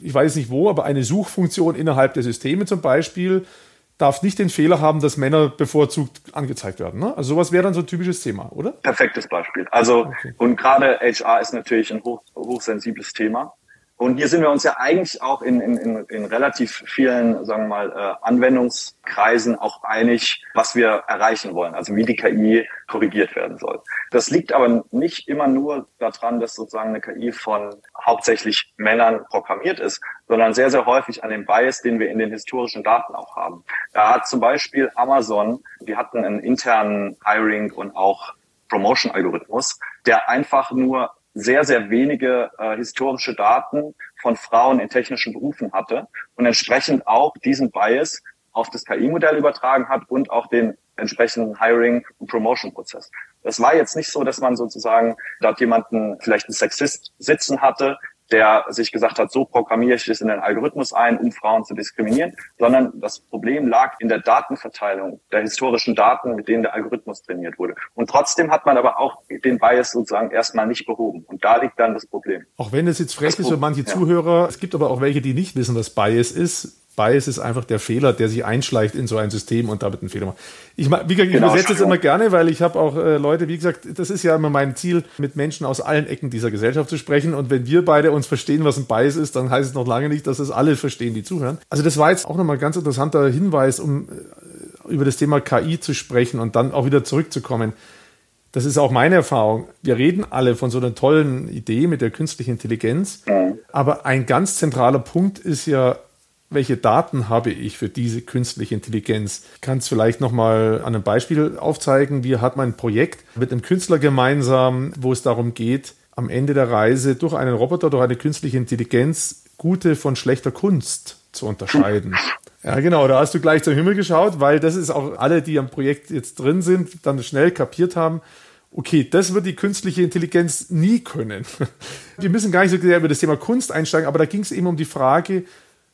ich weiß nicht wo, aber eine Suchfunktion innerhalb der Systeme zum Beispiel darf nicht den Fehler haben, dass Männer bevorzugt angezeigt werden. Ne? Also sowas wäre dann so ein typisches Thema, oder?
Perfektes Beispiel. Also okay. und gerade HR ist natürlich ein hoch, hochsensibles Thema. Und hier sind wir uns ja eigentlich auch in, in, in, in relativ vielen, sagen wir mal, äh, Anwendungskreisen auch einig, was wir erreichen wollen, also wie die KI korrigiert werden soll. Das liegt aber nicht immer nur daran, dass sozusagen eine KI von hauptsächlich Männern programmiert ist, sondern sehr, sehr häufig an dem Bias, den wir in den historischen Daten auch haben. Da hat zum Beispiel Amazon, die hatten einen internen Hiring und auch Promotion-Algorithmus, der einfach nur sehr, sehr wenige äh, historische Daten von Frauen in technischen Berufen hatte und entsprechend auch diesen Bias auf das KI-Modell übertragen hat und auch den entsprechenden Hiring- und Promotion-Prozess. Das war jetzt nicht so, dass man sozusagen dort jemanden, vielleicht einen Sexist sitzen hatte, der sich gesagt hat, so programmiere ich es in den Algorithmus ein, um Frauen zu diskriminieren, sondern das Problem lag in der Datenverteilung der historischen Daten, mit denen der Algorithmus trainiert wurde. Und trotzdem hat man aber auch den Bias sozusagen erstmal nicht behoben. Und da liegt dann das Problem.
Auch wenn es jetzt frech ist für manche ja. Zuhörer, es gibt aber auch welche, die nicht wissen, was Bias ist. Bias ist einfach der Fehler, der sich einschleicht in so ein System und damit einen Fehler macht. Ich, wie gesagt, ich genau, übersetze es immer gerne, weil ich habe auch äh, Leute, wie gesagt, das ist ja immer mein Ziel, mit Menschen aus allen Ecken dieser Gesellschaft zu sprechen. Und wenn wir beide uns verstehen, was ein Bias ist, dann heißt es noch lange nicht, dass es alle verstehen, die zuhören. Also das war jetzt auch nochmal ein ganz interessanter Hinweis, um äh, über das Thema KI zu sprechen und dann auch wieder zurückzukommen. Das ist auch meine Erfahrung. Wir reden alle von so einer tollen Idee mit der künstlichen Intelligenz. Mhm. Aber ein ganz zentraler Punkt ist ja welche Daten habe ich für diese künstliche Intelligenz? Ich kann es vielleicht nochmal an einem Beispiel aufzeigen. Wir hatten ein Projekt mit einem Künstler gemeinsam, wo es darum geht, am Ende der Reise durch einen Roboter, durch eine künstliche Intelligenz gute von schlechter Kunst zu unterscheiden. Ja, genau, da hast du gleich zum Himmel geschaut, weil das ist auch alle, die am Projekt jetzt drin sind, dann schnell kapiert haben, okay, das wird die künstliche Intelligenz nie können. Wir müssen gar nicht so sehr über das Thema Kunst einsteigen, aber da ging es eben um die Frage,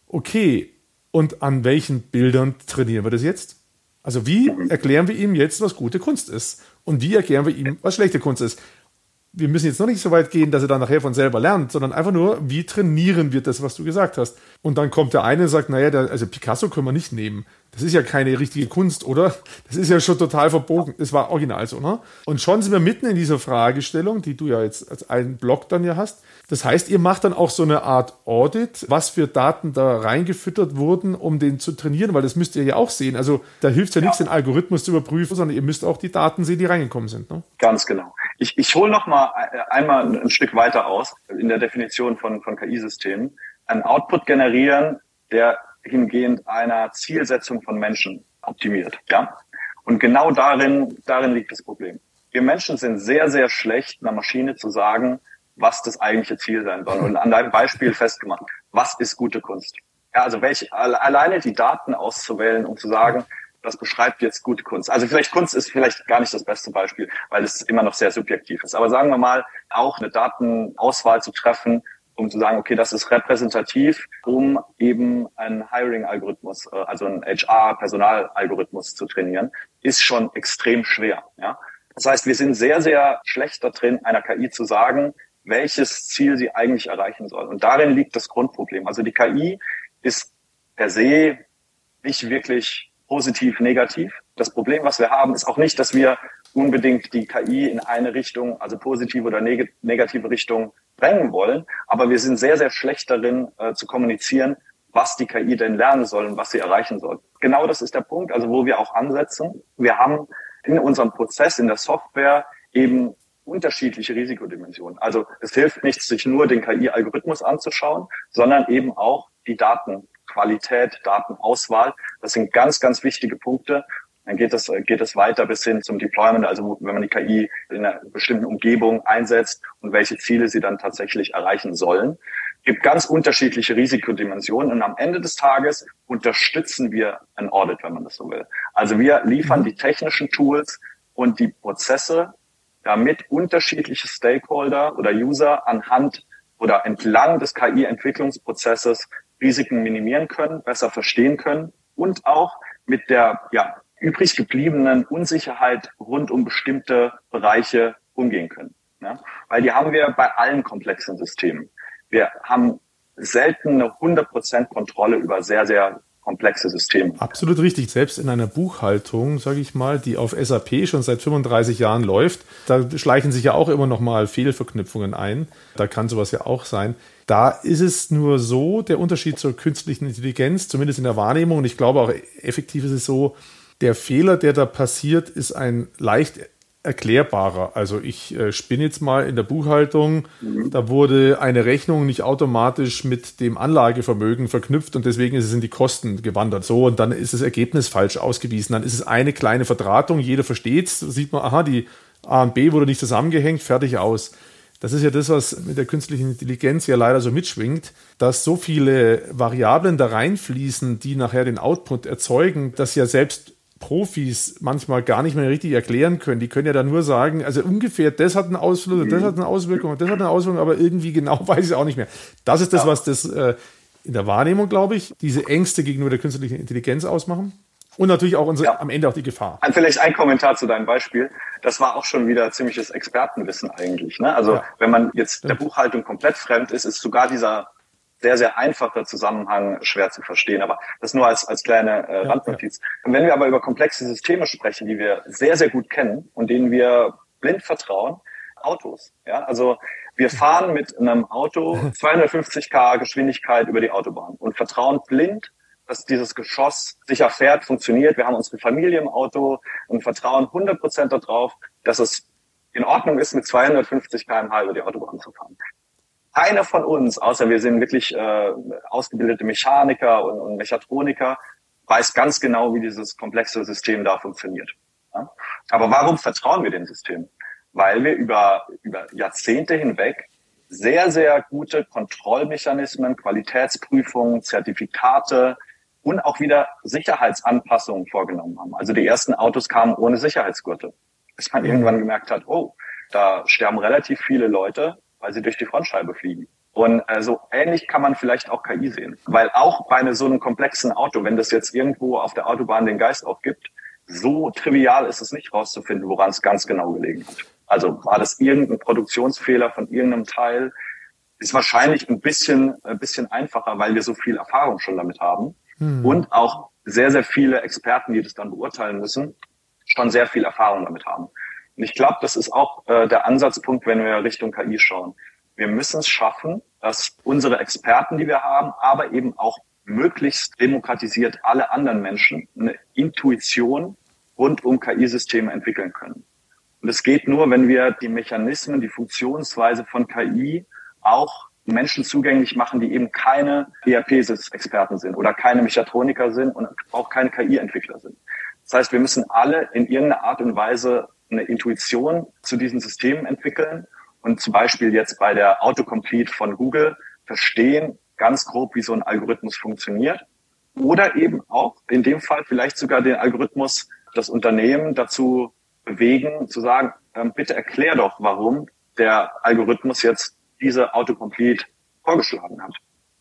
okay, und an welchen Bildern trainieren wir das jetzt? Also wie erklären wir ihm jetzt, was gute Kunst ist? Und wie erklären wir ihm, was schlechte Kunst ist? Wir müssen jetzt noch nicht so weit gehen, dass er dann nachher von selber lernt, sondern einfach nur, wie trainieren wir das, was du gesagt hast? Und dann kommt der eine und sagt, naja, der, also Picasso können wir nicht nehmen. Das ist ja keine richtige Kunst, oder? Das ist ja schon total verbogen. Das war original so, ne? Und schon sind wir mitten in dieser Fragestellung, die du ja jetzt als einen Blog dann ja hast. Das heißt, ihr macht dann auch so eine Art Audit, was für Daten da reingefüttert wurden, um den zu trainieren, weil das müsst ihr ja auch sehen. Also da hilft ja, ja. nichts, den Algorithmus zu überprüfen, sondern ihr müsst auch die Daten sehen, die reingekommen sind. Ne?
Ganz genau. Ich, ich hole noch mal einmal ein Stück weiter aus in der Definition von, von KI-Systemen. Ein Output generieren, der hingehend einer Zielsetzung von Menschen optimiert. Ja? Und genau darin, darin liegt das Problem. Wir Menschen sind sehr, sehr schlecht, einer Maschine zu sagen, was das eigentliche Ziel sein soll. Und an deinem Beispiel festgemacht, was ist gute Kunst? Ja, also welche, alleine die Daten auszuwählen, um zu sagen, das beschreibt jetzt gute Kunst. Also vielleicht Kunst ist vielleicht gar nicht das beste Beispiel, weil es immer noch sehr subjektiv ist. Aber sagen wir mal, auch eine Datenauswahl zu treffen, um zu sagen, okay, das ist repräsentativ, um eben einen Hiring-Algorithmus, äh, also einen HR-Personal-Algorithmus zu trainieren, ist schon extrem schwer. Ja? Das heißt, wir sind sehr, sehr schlecht da drin, einer KI zu sagen, welches Ziel sie eigentlich erreichen soll. Und darin liegt das Grundproblem. Also die KI ist per se nicht wirklich positiv, negativ. Das Problem, was wir haben, ist auch nicht, dass wir unbedingt die KI in eine Richtung, also positive oder neg negative Richtung drängen wollen. Aber wir sind sehr, sehr schlecht darin äh, zu kommunizieren, was die KI denn lernen soll und was sie erreichen soll. Genau das ist der Punkt, also wo wir auch ansetzen. Wir haben in unserem Prozess, in der Software eben unterschiedliche Risikodimensionen. Also es hilft nichts, sich nur den KI-Algorithmus anzuschauen, sondern eben auch die Datenqualität, Datenauswahl. Das sind ganz, ganz wichtige Punkte. Dann geht es, geht es weiter bis hin zum Deployment, also wenn man die KI in einer bestimmten Umgebung einsetzt und welche Ziele sie dann tatsächlich erreichen sollen. Es gibt ganz unterschiedliche Risikodimensionen und am Ende des Tages unterstützen wir ein Audit, wenn man das so will. Also wir liefern mhm. die technischen Tools und die Prozesse, damit unterschiedliche Stakeholder oder User anhand oder entlang des KI-Entwicklungsprozesses Risiken minimieren können, besser verstehen können und auch mit der ja, übrig gebliebenen Unsicherheit rund um bestimmte Bereiche umgehen können. Ja? Weil die haben wir bei allen komplexen Systemen. Wir haben selten eine 100% Kontrolle über sehr, sehr komplexe Systeme.
Absolut richtig. Selbst in einer Buchhaltung, sage ich mal, die auf SAP schon seit 35 Jahren läuft, da schleichen sich ja auch immer noch mal Fehlverknüpfungen ein. Da kann sowas ja auch sein. Da ist es nur so, der Unterschied zur künstlichen Intelligenz, zumindest in der Wahrnehmung, und ich glaube auch effektiv ist es so, der Fehler, der da passiert, ist ein leicht erklärbarer. Also ich äh, spinne jetzt mal in der Buchhaltung, mhm. da wurde eine Rechnung nicht automatisch mit dem Anlagevermögen verknüpft und deswegen ist es in die Kosten gewandert. So, und dann ist das Ergebnis falsch ausgewiesen. Dann ist es eine kleine Verdrahtung, jeder versteht es, sieht man, aha, die A und B wurde nicht zusammengehängt, fertig aus. Das ist ja das, was mit der künstlichen Intelligenz ja leider so mitschwingt, dass so viele Variablen da reinfließen, die nachher den Output erzeugen, dass ja selbst Profis manchmal gar nicht mehr richtig erklären können. Die können ja dann nur sagen, also ungefähr, das hat einen Ausfluss, das hat eine Auswirkung, das hat eine Auswirkung, aber irgendwie genau weiß ich auch nicht mehr. Das ist das, was das äh, in der Wahrnehmung, glaube ich, diese Ängste gegenüber der künstlichen Intelligenz ausmachen. Und natürlich auch unsere, ja. am Ende auch die Gefahr.
Vielleicht ein Kommentar zu deinem Beispiel. Das war auch schon wieder ziemliches Expertenwissen eigentlich. Ne? Also ja. wenn man jetzt der Buchhaltung komplett fremd ist, ist sogar dieser sehr, sehr einfacher Zusammenhang schwer zu verstehen. Aber das nur als, als kleine äh, Randnotiz. Ja. wenn wir aber über komplexe Systeme sprechen, die wir sehr, sehr gut kennen und denen wir blind vertrauen, Autos. Ja, also wir fahren mit einem Auto 250 k Geschwindigkeit über die Autobahn und vertrauen blind, dass dieses Geschoss sicher fährt, funktioniert. Wir haben unsere Familie im Auto und vertrauen 100 Prozent darauf, dass es in Ordnung ist, mit 250 km/h über die Autobahn zu fahren keiner von uns, außer wir sind wirklich äh, ausgebildete Mechaniker und, und Mechatroniker, weiß ganz genau, wie dieses komplexe System da funktioniert. Ja? Aber warum vertrauen wir dem System? Weil wir über, über Jahrzehnte hinweg sehr, sehr gute Kontrollmechanismen, Qualitätsprüfungen, Zertifikate und auch wieder Sicherheitsanpassungen vorgenommen haben. Also die ersten Autos kamen ohne Sicherheitsgurte. Bis man irgendwann gemerkt hat, oh, da sterben relativ viele Leute weil sie durch die Frontscheibe fliegen. Und äh, so ähnlich kann man vielleicht auch KI sehen. Weil auch bei einem, so einem komplexen Auto, wenn das jetzt irgendwo auf der Autobahn den Geist aufgibt, so trivial ist es nicht rauszufinden, woran es ganz genau gelegen hat. Also war das irgendein Produktionsfehler von irgendeinem Teil? Ist wahrscheinlich ein bisschen, ein bisschen einfacher, weil wir so viel Erfahrung schon damit haben. Hm. Und auch sehr, sehr viele Experten, die das dann beurteilen müssen, schon sehr viel Erfahrung damit haben. Und ich glaube, das ist auch äh, der Ansatzpunkt, wenn wir Richtung KI schauen. Wir müssen es schaffen, dass unsere Experten, die wir haben, aber eben auch möglichst demokratisiert alle anderen Menschen eine Intuition rund um KI-Systeme entwickeln können. Und es geht nur, wenn wir die Mechanismen, die Funktionsweise von KI auch Menschen zugänglich machen, die eben keine ERP-Experten sind oder keine Mechatroniker sind und auch keine KI-Entwickler sind. Das heißt, wir müssen alle in irgendeiner Art und Weise eine Intuition zu diesen Systemen entwickeln und zum Beispiel jetzt bei der Autocomplete von Google verstehen ganz grob, wie so ein Algorithmus funktioniert. Oder eben auch in dem Fall vielleicht sogar den Algorithmus, das Unternehmen dazu bewegen, zu sagen, ähm, bitte erklär doch, warum der Algorithmus jetzt diese Autocomplete vorgeschlagen hat.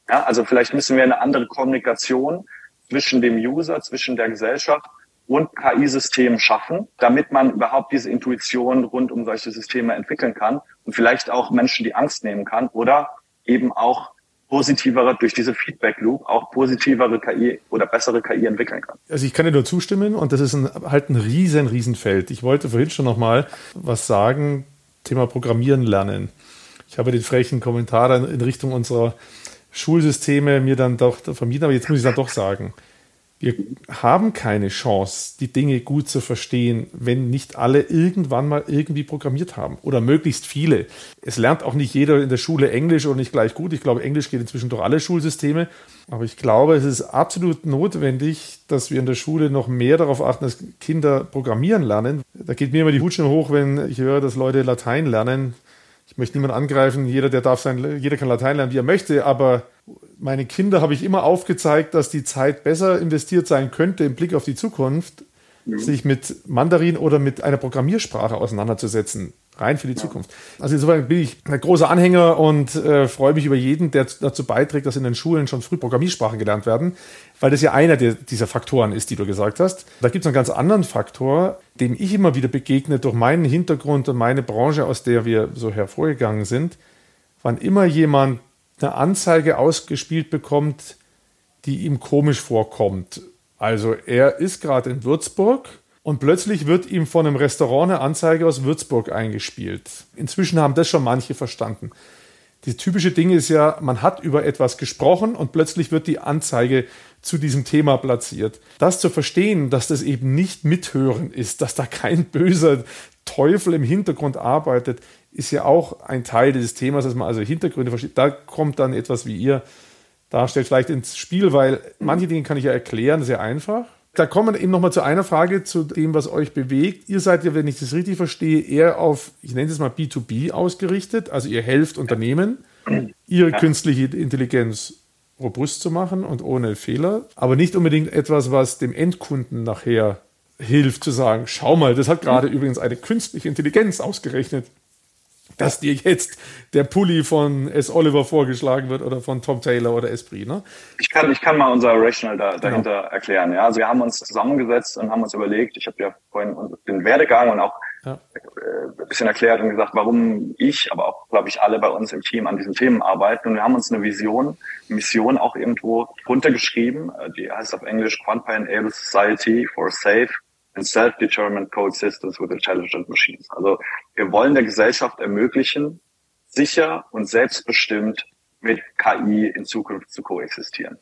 Ja, also vielleicht müssen wir eine andere Kommunikation zwischen dem User, zwischen der Gesellschaft und KI-Systemen schaffen, damit man überhaupt diese Intuition rund um solche Systeme entwickeln kann und vielleicht auch Menschen die Angst nehmen kann oder eben auch positivere, durch diese Feedback Loop auch positivere KI oder bessere KI entwickeln kann.
Also ich kann dir nur zustimmen und das ist ein, halt ein riesen, riesen Feld. Ich wollte vorhin schon nochmal was sagen, Thema Programmieren lernen. Ich habe den frechen Kommentar in Richtung unserer Schulsysteme mir dann doch vermieden, aber jetzt muss ich dann doch sagen Wir haben keine Chance, die Dinge gut zu verstehen, wenn nicht alle irgendwann mal irgendwie programmiert haben oder möglichst viele. Es lernt auch nicht jeder in der Schule Englisch und nicht gleich gut. Ich glaube, Englisch geht inzwischen durch alle Schulsysteme. Aber ich glaube, es ist absolut notwendig, dass wir in der Schule noch mehr darauf achten, dass Kinder programmieren lernen. Da geht mir immer die Hutschnur hoch, wenn ich höre, dass Leute Latein lernen. Ich möchte niemanden angreifen. Jeder, der darf sein, jeder kann Latein lernen, wie er möchte. Aber meine Kinder habe ich immer aufgezeigt, dass die Zeit besser investiert sein könnte im Blick auf die Zukunft, mhm. sich mit Mandarin oder mit einer Programmiersprache auseinanderzusetzen. Rein für die. Zukunft. Also insofern bin ich ein großer Anhänger und äh, freue mich über jeden, der dazu beiträgt, dass in den Schulen schon früh Programmiersprachen gelernt werden, weil das ja einer der, dieser Faktoren ist, die du gesagt hast. Da gibt es einen ganz anderen Faktor, dem ich immer wieder begegne durch meinen Hintergrund und meine Branche, aus der wir so hervorgegangen sind. Wann immer jemand eine Anzeige ausgespielt bekommt, die ihm komisch vorkommt. Also er ist gerade in Würzburg und plötzlich wird ihm von einem Restaurant eine Anzeige aus Würzburg eingespielt. Inzwischen haben das schon manche verstanden. Die typische Ding ist ja, man hat über etwas gesprochen und plötzlich wird die Anzeige zu diesem Thema platziert. Das zu verstehen, dass das eben nicht mithören ist, dass da kein böser Teufel im Hintergrund arbeitet, ist ja auch ein Teil dieses Themas, dass man also Hintergründe versteht. Da kommt dann etwas, wie ihr darstellt, vielleicht ins Spiel, weil manche Dinge kann ich ja erklären, sehr einfach. Da kommen wir eben nochmal zu einer Frage, zu dem, was euch bewegt. Ihr seid ja, wenn ich das richtig verstehe, eher auf, ich nenne es mal B2B ausgerichtet. Also ihr helft Unternehmen, ihre künstliche Intelligenz robust zu machen und ohne Fehler. Aber nicht unbedingt etwas, was dem Endkunden nachher hilft zu sagen, schau mal, das hat gerade mhm. übrigens eine künstliche Intelligenz ausgerechnet dass dir jetzt der Pulli von S. Oliver vorgeschlagen wird oder von Tom Taylor oder Esprit, ne?
Ich kann, ich kann mal unser Rational da, dahinter genau. erklären. Ja, also wir haben uns zusammengesetzt und haben uns überlegt, ich habe ja vorhin den Werdegang und auch ja. äh, ein bisschen erklärt und gesagt, warum ich, aber auch, glaube ich, alle bei uns im Team an diesen Themen arbeiten. Und wir haben uns eine Vision, Mission auch irgendwo runtergeschrieben, äh, die heißt auf Englisch Quantum Enabled Society for Safe and self-determined coexistence with intelligent machines. Also wir wollen der Gesellschaft ermöglichen, sicher und selbstbestimmt mit KI in Zukunft zu koexistieren.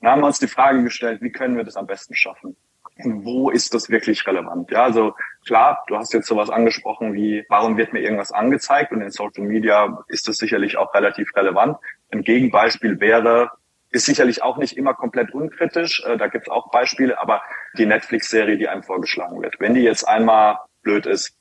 Dann haben wir uns die Frage gestellt, wie können wir das am besten schaffen? Und wo ist das wirklich relevant? Ja, also klar, du hast jetzt sowas angesprochen wie, warum wird mir irgendwas angezeigt? Und in Social Media ist das sicherlich auch relativ relevant. Ein Gegenbeispiel wäre, ist sicherlich auch nicht immer komplett unkritisch. Äh, da gibt es auch Beispiele, aber die Netflix-Serie, die einem vorgeschlagen wird, wenn die jetzt einmal blöd ist,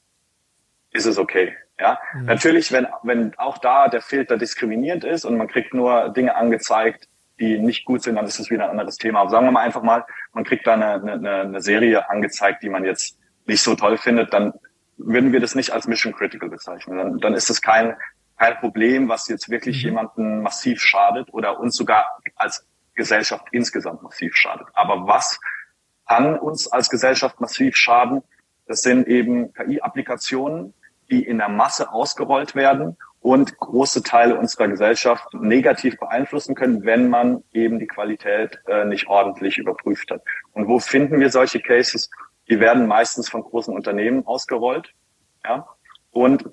ist es okay. Ja, mhm. natürlich, wenn, wenn auch da der Filter diskriminierend ist und man kriegt nur Dinge angezeigt, die nicht gut sind, dann ist es wieder ein anderes Thema. Aber sagen wir mal einfach mal, man kriegt da eine, eine, eine Serie angezeigt, die man jetzt nicht so toll findet, dann würden wir das nicht als Mission Critical bezeichnen. Dann, dann ist es kein kein Problem, was jetzt wirklich mhm. jemanden massiv schadet oder uns sogar als Gesellschaft insgesamt massiv schadet. Aber was kann uns als Gesellschaft massiv schaden? Das sind eben KI-Applikationen, die in der Masse ausgerollt werden und große Teile unserer Gesellschaft negativ beeinflussen können, wenn man eben die Qualität äh, nicht ordentlich überprüft hat. Und wo finden wir solche Cases? Die werden meistens von großen Unternehmen ausgerollt. Ja? Und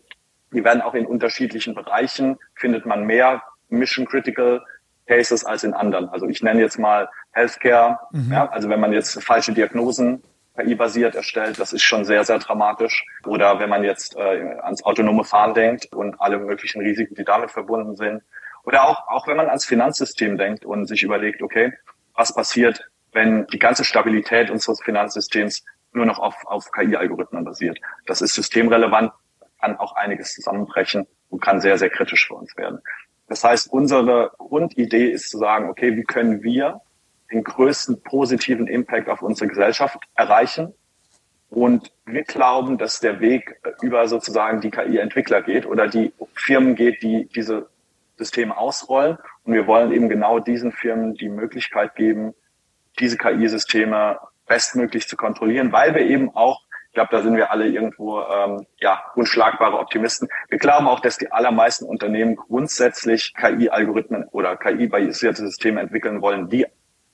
die werden auch in unterschiedlichen Bereichen, findet man mehr Mission Critical Cases als in anderen. Also ich nenne jetzt mal Healthcare. Mhm. Ja, also wenn man jetzt falsche Diagnosen KI-basiert erstellt, das ist schon sehr, sehr dramatisch. Oder wenn man jetzt äh, ans autonome Fahren denkt und alle möglichen Risiken, die damit verbunden sind. Oder auch, auch wenn man ans Finanzsystem denkt und sich überlegt, okay, was passiert, wenn die ganze Stabilität unseres Finanzsystems nur noch auf, auf KI-Algorithmen basiert. Das ist systemrelevant, kann auch einiges zusammenbrechen und kann sehr, sehr kritisch für uns werden. Das heißt, unsere Grundidee ist zu sagen, okay, wie können wir den größten positiven Impact auf unsere Gesellschaft erreichen? Und wir glauben, dass der Weg über sozusagen die KI-Entwickler geht oder die Firmen geht, die diese Systeme ausrollen. Und wir wollen eben genau diesen Firmen die Möglichkeit geben, diese KI-Systeme bestmöglich zu kontrollieren, weil wir eben auch ich glaube, da sind wir alle irgendwo ähm, ja unschlagbare Optimisten. Wir glauben auch, dass die allermeisten Unternehmen grundsätzlich KI-Algorithmen oder KI-basierte Systeme entwickeln wollen, die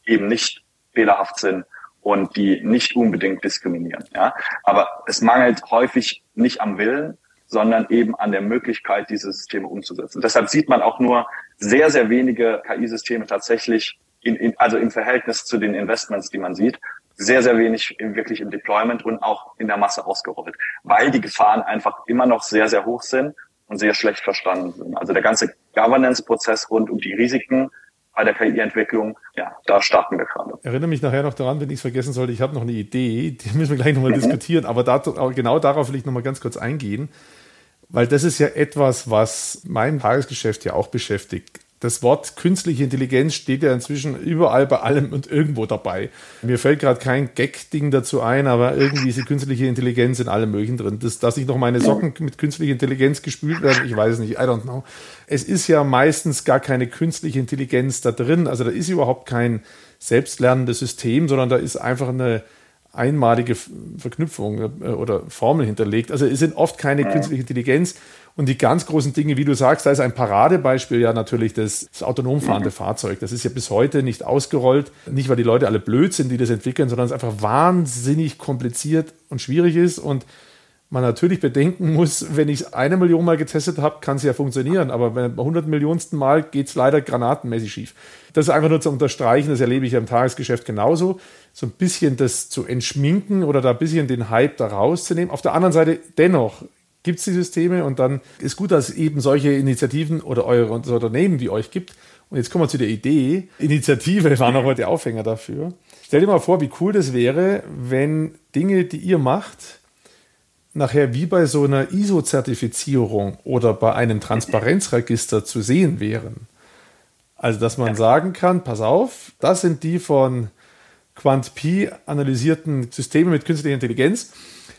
eben nicht fehlerhaft sind und die nicht unbedingt diskriminieren. Ja? Aber es mangelt häufig nicht am Willen, sondern eben an der Möglichkeit, diese Systeme umzusetzen. Deshalb sieht man auch nur sehr, sehr wenige KI-Systeme tatsächlich in, in, also im Verhältnis zu den Investments, die man sieht, sehr, sehr wenig wirklich im Deployment und auch in der Masse ausgerollt, weil die Gefahren einfach immer noch sehr, sehr hoch sind und sehr schlecht verstanden sind. Also der ganze Governance-Prozess rund um die Risiken bei der KI-Entwicklung, ja, da starten wir gerade.
Erinnere mich nachher noch daran, wenn ich es vergessen sollte, ich habe noch eine Idee, die müssen wir gleich nochmal mhm. diskutieren, aber da, genau darauf will ich nochmal ganz kurz eingehen, weil das ist ja etwas, was mein Tagesgeschäft ja auch beschäftigt das Wort künstliche Intelligenz steht ja inzwischen überall bei allem und irgendwo dabei. Mir fällt gerade kein Gag-Ding dazu ein, aber irgendwie ist die künstliche Intelligenz in allem Möglichen drin. Das, dass ich noch meine Socken mit künstlicher Intelligenz gespült werden, ich weiß nicht, I don't know. Es ist ja meistens gar keine künstliche Intelligenz da drin. Also da ist überhaupt kein selbstlernendes System, sondern da ist einfach eine einmalige Verknüpfung äh, oder Formel hinterlegt. Also es sind oft keine künstliche Intelligenz, und die ganz großen Dinge, wie du sagst, da ist ein Paradebeispiel ja natürlich das, das autonom fahrende Fahrzeug. Das ist ja bis heute nicht ausgerollt. Nicht, weil die Leute alle blöd sind, die das entwickeln, sondern es einfach wahnsinnig kompliziert und schwierig ist. Und man natürlich bedenken muss, wenn ich es eine Million Mal getestet habe, kann es ja funktionieren. Aber beim 100 Millionsten Mal geht es leider granatenmäßig schief. Das ist einfach nur zu unterstreichen, das erlebe ich ja im Tagesgeschäft genauso. So ein bisschen das zu entschminken oder da ein bisschen den Hype da rauszunehmen. Auf der anderen Seite dennoch gibt es die Systeme und dann ist gut, dass es eben solche Initiativen oder eure Unternehmen wie euch gibt. Und jetzt kommen wir zu der Idee. Initiative war nochmal der Aufhänger dafür. Stell dir mal vor, wie cool das wäre, wenn Dinge, die ihr macht, nachher wie bei so einer ISO-Zertifizierung oder bei einem Transparenzregister zu sehen wären. Also, dass man sagen kann, pass auf, das sind die von QuantP analysierten Systeme mit künstlicher Intelligenz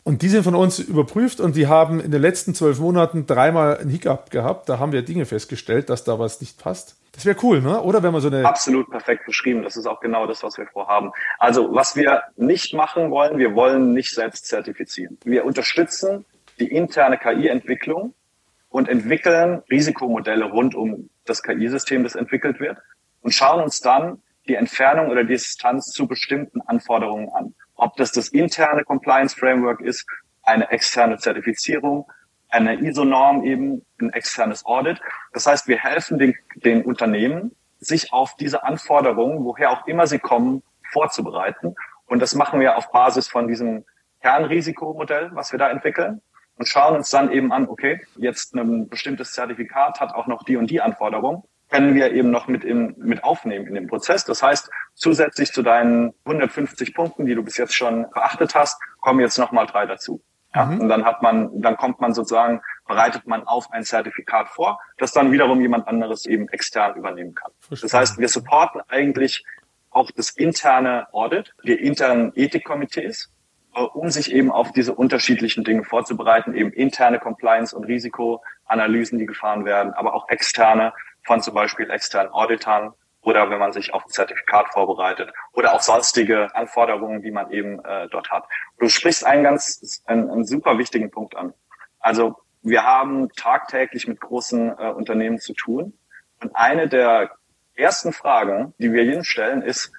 und die sind von uns überprüft und die haben in den letzten zwölf Monaten dreimal ein Hiccup gehabt. Da haben wir Dinge festgestellt, dass da was nicht passt. Das wäre cool, ne? Oder wenn man so eine.
Absolut perfekt beschrieben. Das ist auch genau das, was wir vorhaben. Also, was wir nicht machen wollen, wir wollen nicht selbst zertifizieren. Wir unterstützen die interne KI-Entwicklung und entwickeln Risikomodelle rund um das KI-System, das entwickelt wird und schauen uns dann die Entfernung oder die Distanz zu bestimmten Anforderungen an ob das das interne Compliance Framework ist, eine externe Zertifizierung, eine ISO-Norm eben, ein externes Audit. Das heißt, wir helfen den, den Unternehmen, sich auf diese Anforderungen, woher auch immer sie kommen, vorzubereiten. Und das machen wir auf Basis von diesem Kernrisikomodell, was wir da entwickeln und schauen uns dann eben an, okay, jetzt ein bestimmtes Zertifikat hat auch noch die und die Anforderung können wir eben noch mit, in, mit aufnehmen in dem Prozess. Das heißt, zusätzlich zu deinen 150 Punkten, die du bis jetzt schon beachtet hast, kommen jetzt nochmal drei dazu. Ja, mhm. Und dann hat man, dann kommt man sozusagen, bereitet man auf ein Zertifikat vor, das dann wiederum jemand anderes eben extern übernehmen kann. Verstehen. Das heißt, wir supporten eigentlich auch das interne Audit, die internen Ethikkomitees, äh, um sich eben auf diese unterschiedlichen Dinge vorzubereiten, eben interne Compliance und Risikoanalysen, die gefahren werden, aber auch externe, von zum Beispiel externen Auditern oder wenn man sich auf ein Zertifikat vorbereitet oder auch sonstige Anforderungen, die man eben äh, dort hat. Du sprichst einen ganz, einen, einen super wichtigen Punkt an. Also wir haben tagtäglich mit großen äh, Unternehmen zu tun und eine der ersten Fragen, die wir jedem stellen, ist,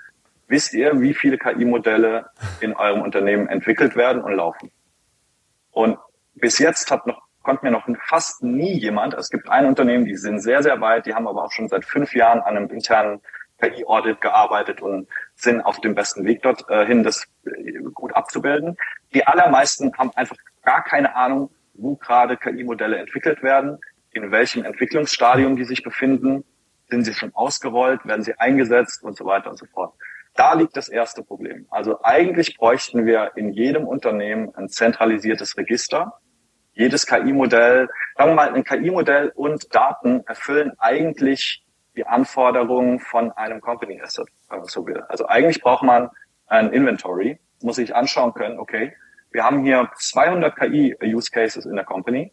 wisst ihr, wie viele KI-Modelle in eurem Unternehmen entwickelt werden und laufen? Und bis jetzt hat noch konnte mir noch fast nie jemand, es gibt ein Unternehmen, die sind sehr, sehr weit, die haben aber auch schon seit fünf Jahren an einem internen KI-Audit gearbeitet und sind auf dem besten Weg dorthin, äh, das äh, gut abzubilden. Die allermeisten haben einfach gar keine Ahnung, wo gerade KI-Modelle entwickelt werden, in welchem Entwicklungsstadium die sich befinden, sind sie schon ausgerollt, werden sie eingesetzt und so weiter und so fort. Da liegt das erste Problem. Also eigentlich bräuchten wir in jedem Unternehmen ein zentralisiertes Register, jedes KI-Modell, sagen wir mal, ein KI-Modell und Daten erfüllen eigentlich die Anforderungen von einem Company Asset, wenn man so will. Also eigentlich braucht man ein Inventory, muss sich anschauen können, okay, wir haben hier 200 KI-Use Cases in der Company.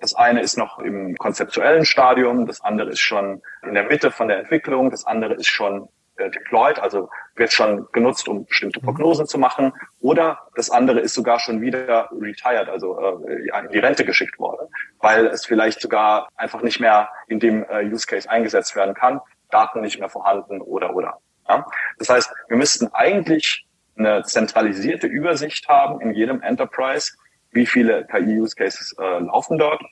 Das eine ist noch im konzeptuellen Stadium, das andere ist schon in der Mitte von der Entwicklung, das andere ist schon äh, deployed, also wird schon genutzt, um bestimmte. Prognosen zu machen. Oder das andere ist sogar schon wieder retired, also äh, in die Rente geschickt worden, weil es vielleicht sogar einfach nicht mehr in dem äh, Use Case eingesetzt werden kann, Daten nicht mehr vorhanden oder oder. Ja? Das heißt, wir müssten eigentlich eine zentralisierte Übersicht haben in jedem Enterprise, wie viele KI-Use Cases äh, laufen dort,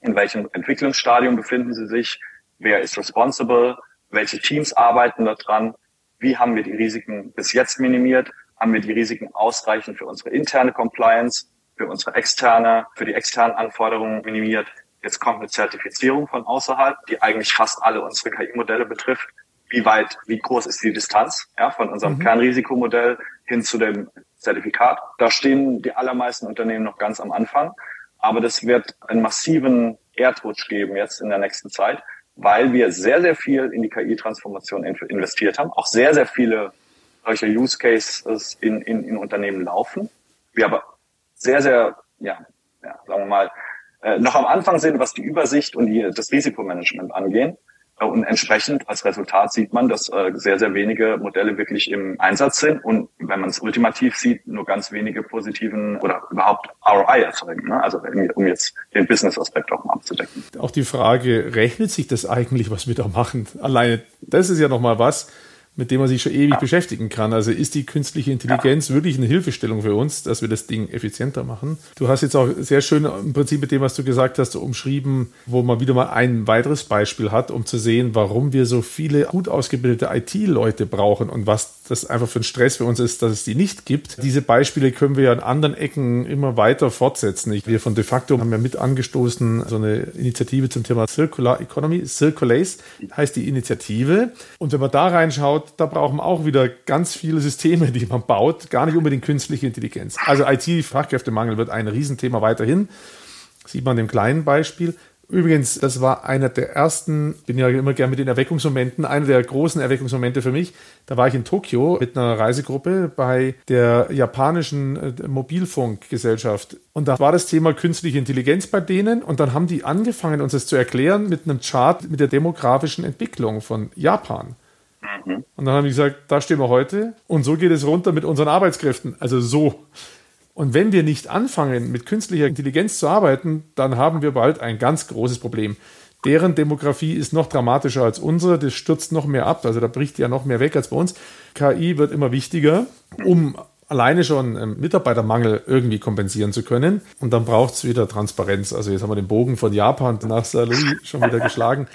in welchem Entwicklungsstadium befinden sie sich, wer ist responsible, welche Teams arbeiten daran wie haben wir die Risiken bis jetzt minimiert, haben wir die Risiken ausreichend für unsere interne Compliance, für unsere externe, für die externen Anforderungen minimiert. Jetzt kommt eine Zertifizierung von außerhalb, die eigentlich fast alle unsere KI-Modelle betrifft. Wie weit, wie groß ist die Distanz ja, von unserem mhm. Kernrisikomodell hin zu dem Zertifikat? Da stehen die allermeisten Unternehmen noch ganz am Anfang. Aber das wird einen massiven Erdrutsch geben jetzt in der nächsten Zeit, weil wir sehr, sehr viel in die KI-Transformation investiert haben, auch sehr, sehr viele solche Use Cases in, in, in Unternehmen laufen. Wir aber sehr, sehr, ja, ja sagen wir mal, äh, noch am Anfang sind, was die Übersicht und die, das Risikomanagement angehen. Und entsprechend als Resultat sieht man, dass äh, sehr, sehr wenige Modelle wirklich im Einsatz sind und wenn man es ultimativ sieht, nur ganz wenige positiven oder überhaupt ROI erzeugen. Ne? Also um jetzt den Business-Aspekt auch mal abzudecken.
Auch die Frage, rechnet sich das eigentlich, was wir da machen? Alleine, das ist ja nochmal was, mit dem man sich schon ewig ja. beschäftigen kann. Also ist die künstliche Intelligenz ja. wirklich eine Hilfestellung für uns, dass wir das Ding effizienter machen? Du hast jetzt auch sehr schön im Prinzip mit dem, was du gesagt hast, umschrieben, wo man wieder mal ein weiteres Beispiel hat, um zu sehen, warum wir so viele gut ausgebildete IT-Leute brauchen und was das einfach für ein Stress für uns ist, dass es die nicht gibt. Diese Beispiele können wir ja an anderen Ecken immer weiter fortsetzen. Wir von de facto haben ja mit angestoßen so eine Initiative zum Thema Circular Economy. Circulace heißt die Initiative. Und wenn man da reinschaut, da brauchen wir auch wieder ganz viele Systeme, die man baut, gar nicht unbedingt künstliche Intelligenz. Also IT-Fachkräftemangel wird ein Riesenthema weiterhin. Sieht man dem kleinen Beispiel. Übrigens, das war einer der ersten, bin ja immer gern mit den Erweckungsmomenten, einer der großen Erweckungsmomente für mich. Da war ich in Tokio mit einer Reisegruppe bei der japanischen äh, Mobilfunkgesellschaft. Und da war das Thema künstliche Intelligenz bei denen. Und dann haben die angefangen, uns das zu erklären mit einem Chart mit der demografischen Entwicklung von Japan. Mhm. Und dann haben die gesagt, da stehen wir heute und so geht es runter mit unseren Arbeitskräften. Also so. Und wenn wir nicht anfangen, mit künstlicher Intelligenz zu arbeiten, dann haben wir bald ein ganz großes Problem. Deren Demografie ist noch dramatischer als unsere, das stürzt noch mehr ab, also da bricht ja noch mehr weg als bei uns. KI wird immer wichtiger, um alleine schon ähm, Mitarbeitermangel irgendwie kompensieren zu können. Und dann braucht es wieder Transparenz. Also jetzt haben wir den Bogen von Japan nach Salui schon wieder geschlagen.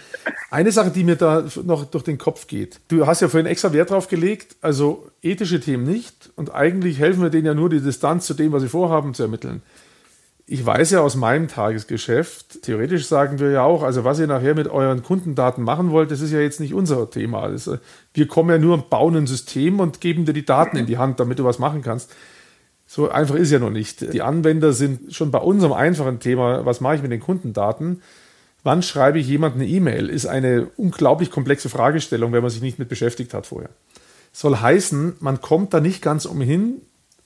Eine Sache, die mir da noch durch den Kopf geht. Du hast ja vorhin extra Wert drauf gelegt, also ethische Themen nicht. Und eigentlich helfen wir denen ja nur, die Distanz zu dem, was sie vorhaben, zu ermitteln ich weiß ja aus meinem Tagesgeschäft, theoretisch sagen wir ja auch, also was ihr nachher mit euren Kundendaten machen wollt, das ist ja jetzt nicht unser Thema. Äh, wir kommen ja nur und bauen ein System und geben dir die Daten in die Hand, damit du was machen kannst. So einfach ist ja noch nicht. Die Anwender sind schon bei unserem einfachen Thema, was mache ich mit den Kundendaten? Wann schreibe ich jemand eine E-Mail? Ist eine unglaublich komplexe Fragestellung, wenn man sich nicht mit beschäftigt hat vorher. Soll heißen, man kommt da nicht ganz umhin,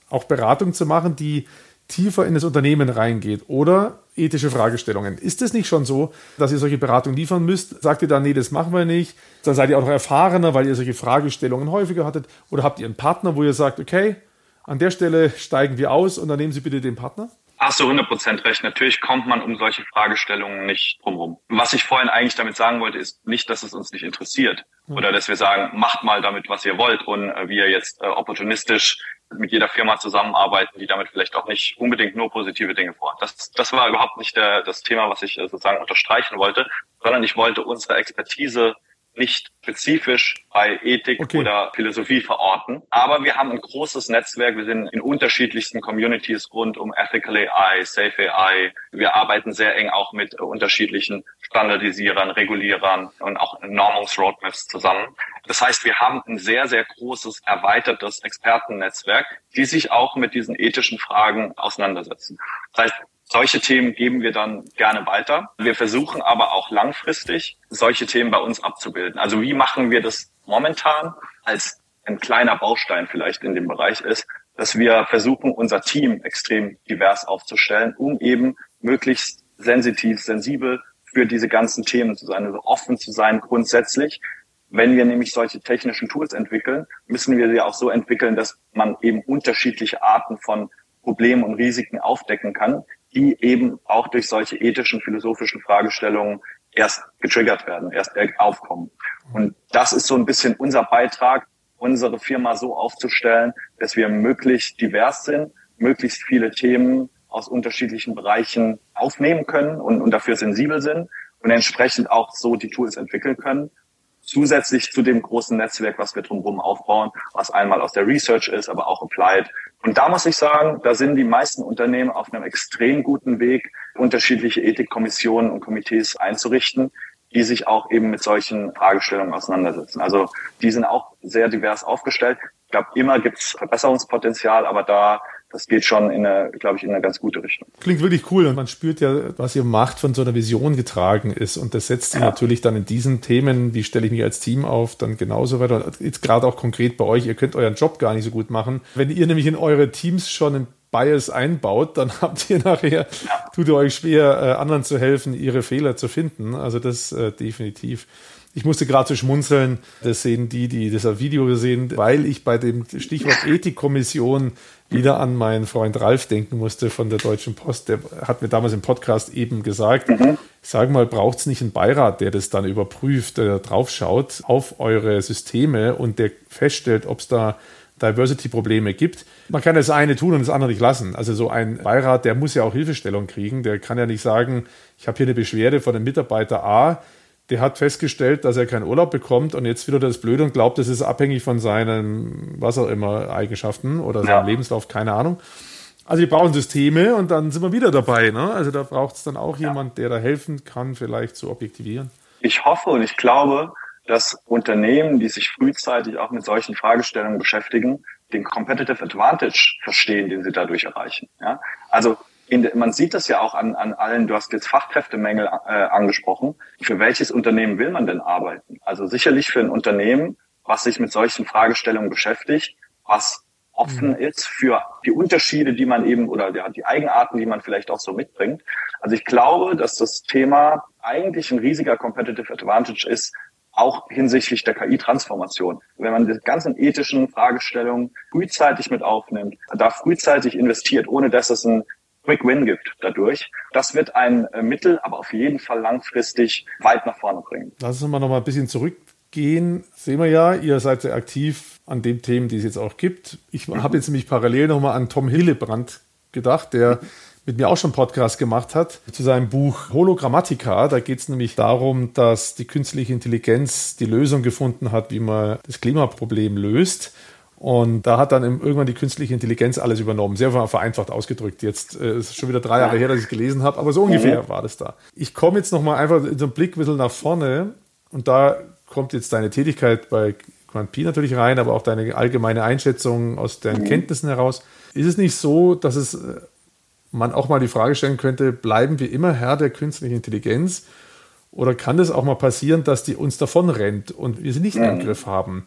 auch Beratung zu machen, die tiefer in das Unternehmen reingeht oder ethische Fragestellungen. Ist es nicht schon so, dass ihr solche Beratungen liefern müsst? Sagt ihr dann, nee, das machen wir nicht? Dann seid ihr auch noch erfahrener, weil ihr solche Fragestellungen häufiger hattet? Oder habt ihr einen Partner, wo ihr sagt, okay, an der Stelle steigen wir aus und dann nehmen Sie bitte den Partner?
Hast du 100% recht. Natürlich kommt man um solche Fragestellungen nicht drumherum. Was ich vorhin eigentlich damit sagen wollte, ist nicht, dass es uns nicht interessiert oder dass wir sagen, macht mal damit, was ihr wollt und äh, wir jetzt äh, opportunistisch mit jeder Firma zusammenarbeiten, die damit vielleicht auch nicht unbedingt nur positive Dinge vorhat. Das, das war überhaupt nicht der, das Thema, was ich äh, sozusagen unterstreichen wollte, sondern ich wollte unsere Expertise nicht spezifisch bei Ethik okay. oder Philosophie verorten. Aber wir haben ein großes Netzwerk. Wir sind in unterschiedlichsten Communities rund um Ethical AI, Safe AI. Wir arbeiten sehr eng auch mit unterschiedlichen Standardisierern, Regulierern und auch Normungsroadmaps zusammen. Das heißt, wir haben ein sehr, sehr großes, erweitertes Expertennetzwerk, die sich auch mit diesen ethischen Fragen auseinandersetzen. Das heißt, solche Themen geben wir dann gerne weiter. Wir versuchen aber auch langfristig, solche Themen bei uns abzubilden. Also wie machen wir das momentan als ein kleiner Baustein vielleicht in dem Bereich ist, dass wir versuchen, unser Team extrem divers aufzustellen, um eben möglichst sensitiv, sensibel für diese ganzen Themen zu sein, also offen zu sein grundsätzlich. Wenn wir nämlich solche technischen Tools entwickeln, müssen wir sie auch so entwickeln, dass man eben unterschiedliche Arten von Problemen und Risiken aufdecken kann, die eben auch durch solche ethischen, philosophischen Fragestellungen erst getriggert werden, erst aufkommen. Und das ist so ein bisschen unser Beitrag, unsere Firma so aufzustellen, dass wir möglichst divers sind, möglichst viele Themen aus unterschiedlichen Bereichen aufnehmen können und, und dafür sensibel sind und entsprechend auch so die Tools entwickeln können, zusätzlich zu dem großen Netzwerk, was wir drumherum aufbauen, was einmal aus der Research ist, aber auch applied. Und da muss ich sagen, da sind die meisten Unternehmen auf einem extrem guten Weg, unterschiedliche Ethikkommissionen und Komitees einzurichten, die sich auch eben mit solchen Fragestellungen auseinandersetzen. Also die sind auch sehr divers aufgestellt. Ich glaube, immer gibt es Verbesserungspotenzial, aber da das geht schon in eine, glaube ich, in eine ganz gute Richtung.
Klingt wirklich cool und man spürt ja, was ihr macht, von so einer Vision getragen ist und das setzt sich ja. natürlich dann in diesen Themen, wie stelle ich mich als Team auf, dann genauso weiter. Jetzt gerade auch konkret bei euch, ihr könnt euren Job gar nicht so gut machen. Wenn ihr nämlich in eure Teams schon ein Bias einbaut, dann habt ihr nachher, ja. tut ihr euch schwer, äh, anderen zu helfen, ihre Fehler zu finden. Also das äh, definitiv. Ich musste gerade so schmunzeln, das sehen die, die das Video gesehen, weil ich bei dem Stichwort Ethikkommission wieder an meinen Freund Ralf denken musste von der Deutschen Post. Der hat mir damals im Podcast eben gesagt, mhm. sag mal, braucht es nicht einen Beirat, der das dann überprüft, der draufschaut auf eure Systeme und der feststellt, ob es da Diversity-Probleme gibt. Man kann das eine tun und das andere nicht lassen. Also so ein Beirat, der muss ja auch Hilfestellung kriegen. Der kann ja nicht sagen, ich habe hier eine Beschwerde von einem Mitarbeiter A, der hat festgestellt, dass er keinen Urlaub bekommt und jetzt wieder das Blöde und glaubt, das ist abhängig von seinen, was auch immer, Eigenschaften oder seinem ja. Lebenslauf, keine Ahnung. Also wir brauchen Systeme und dann sind wir wieder dabei. Ne? Also da braucht es dann auch ja. jemand, der da helfen kann, vielleicht zu objektivieren.
Ich hoffe und ich glaube, dass Unternehmen, die sich frühzeitig auch mit solchen Fragestellungen beschäftigen, den Competitive Advantage verstehen, den sie dadurch erreichen. Ja? Also in, man sieht das ja auch an, an allen, du hast jetzt Fachkräftemängel äh, angesprochen. Für welches Unternehmen will man denn arbeiten? Also sicherlich für ein Unternehmen, was sich mit solchen Fragestellungen beschäftigt, was offen mhm. ist für die Unterschiede, die man eben oder die Eigenarten, die man vielleicht auch so mitbringt. Also ich glaube, dass das Thema eigentlich ein riesiger Competitive Advantage ist, auch hinsichtlich der KI-Transformation. Wenn man die ganzen ethischen Fragestellungen frühzeitig mit aufnimmt, da frühzeitig investiert, ohne dass es ein Quick Win gibt dadurch. Das wird ein äh, Mittel, aber auf jeden Fall langfristig weit nach vorne bringen.
Lass uns mal noch mal ein bisschen zurückgehen. Sehen wir ja, ihr seid sehr aktiv an den Themen, die es jetzt auch gibt. Ich mhm. habe jetzt nämlich parallel noch mal an Tom Hillebrand gedacht, der mit mir auch schon Podcast gemacht hat, zu seinem Buch Hologrammatica. Da geht es nämlich darum, dass die künstliche Intelligenz die Lösung gefunden hat, wie man das Klimaproblem löst. Und da hat dann irgendwann die künstliche Intelligenz alles übernommen. Sehr vereinfacht ausgedrückt. Jetzt äh, ist es schon wieder drei Jahre her, dass ich es gelesen habe, aber so ungefähr mhm. war das da. Ich komme jetzt nochmal einfach in so einen Blick ein bisschen nach vorne und da kommt jetzt deine Tätigkeit bei Grand P natürlich rein, aber auch deine allgemeine Einschätzung aus deinen mhm. Kenntnissen heraus. Ist es nicht so, dass es äh, man auch mal die Frage stellen könnte, bleiben wir immer Herr der künstlichen Intelligenz? Oder kann es auch mal passieren, dass die uns davon rennt und wir sie nicht mhm. im Griff haben?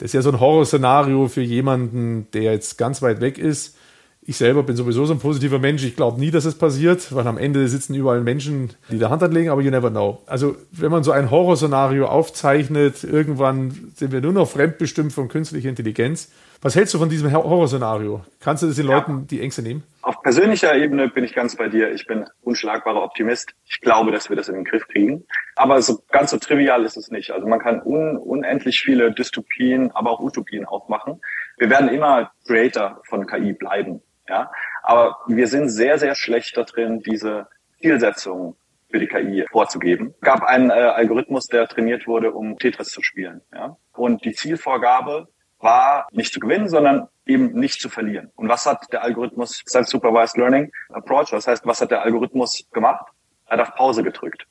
Das ist ja so ein Horrorszenario für jemanden, der jetzt ganz weit weg ist. Ich selber bin sowieso so ein positiver Mensch. Ich glaube nie, dass es passiert, weil am Ende sitzen überall Menschen, die der Hand anlegen, aber you never know. Also, wenn man so ein Horrorszenario aufzeichnet, irgendwann sind wir nur noch fremdbestimmt von künstlicher Intelligenz. Was hältst du von diesem Horrorszenario? Kannst du das den ja. Leuten die Ängste nehmen?
Auf persönlicher Ebene bin ich ganz bei dir. Ich bin unschlagbarer Optimist. Ich glaube, dass wir das in den Griff kriegen. Aber so ganz so trivial ist es nicht. Also man kann un, unendlich viele Dystopien, aber auch Utopien aufmachen. Wir werden immer Creator von KI bleiben. Ja, aber wir sind sehr, sehr schlecht da drin, diese Zielsetzungen für die KI vorzugeben. Es gab einen äh, Algorithmus, der trainiert wurde, um Tetris zu spielen. Ja? Und die Zielvorgabe war nicht zu gewinnen, sondern eben nicht zu verlieren. Und was hat der Algorithmus, Self-Supervised Learning Approach, das heißt, was hat der Algorithmus gemacht? Er hat auf Pause gedrückt.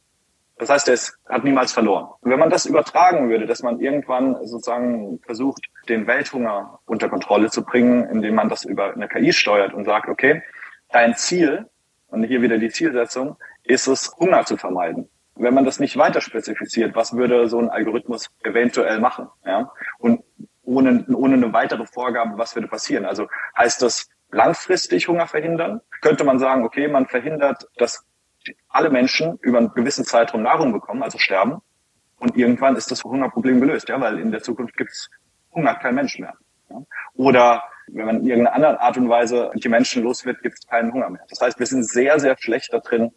Das heißt, er hat niemals verloren. Und wenn man das übertragen würde, dass man irgendwann sozusagen versucht, den Welthunger unter Kontrolle zu bringen, indem man das über eine KI steuert und sagt, okay, dein Ziel, und hier wieder die Zielsetzung, ist es, Hunger zu vermeiden. Wenn man das nicht weiter spezifiziert, was würde so ein Algorithmus eventuell machen? Ja? Und ohne, ohne eine weitere Vorgabe, was würde passieren. Also heißt das langfristig Hunger verhindern? Könnte man sagen, okay, man verhindert, dass alle Menschen über einen gewissen Zeitraum Nahrung bekommen, also sterben. Und irgendwann ist das Hungerproblem gelöst, ja, weil in der Zukunft gibt's Hunger kein Mensch mehr. Ja? Oder wenn man in irgendeiner anderen Art und Weise die Menschen los wird, gibt es keinen Hunger mehr. Das heißt, wir sind sehr, sehr schlecht da drin,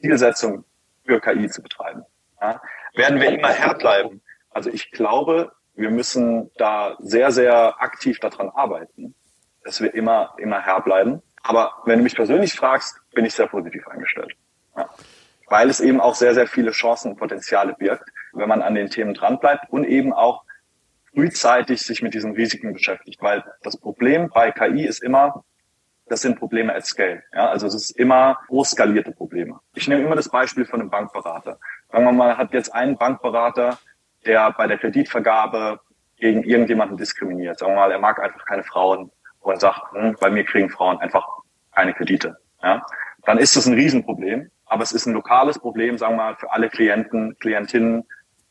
Zielsetzung für KI zu betreiben. Ja? Werden wir immer Herr bleiben? Also ich glaube, wir müssen da sehr, sehr aktiv daran arbeiten, dass wir immer, immer Herr bleiben. Aber wenn du mich persönlich fragst, bin ich sehr positiv eingestellt. Ja. Weil es eben auch sehr, sehr viele Chancen und Potenziale birgt, wenn man an den Themen dranbleibt und eben auch frühzeitig sich mit diesen Risiken beschäftigt. Weil das Problem bei KI ist immer, das sind Probleme at scale. Ja, also es ist immer groß skalierte Probleme. Ich nehme immer das Beispiel von einem Bankberater. Sagen wir mal, hat jetzt einen Bankberater, der bei der Kreditvergabe gegen irgendjemanden diskriminiert. Sagen wir mal, er mag einfach keine Frauen und sagt, hm, bei mir kriegen Frauen einfach keine Kredite. Ja, dann ist das ein Riesenproblem. Aber es ist ein lokales Problem, sagen wir mal, für alle Klienten, Klientinnen,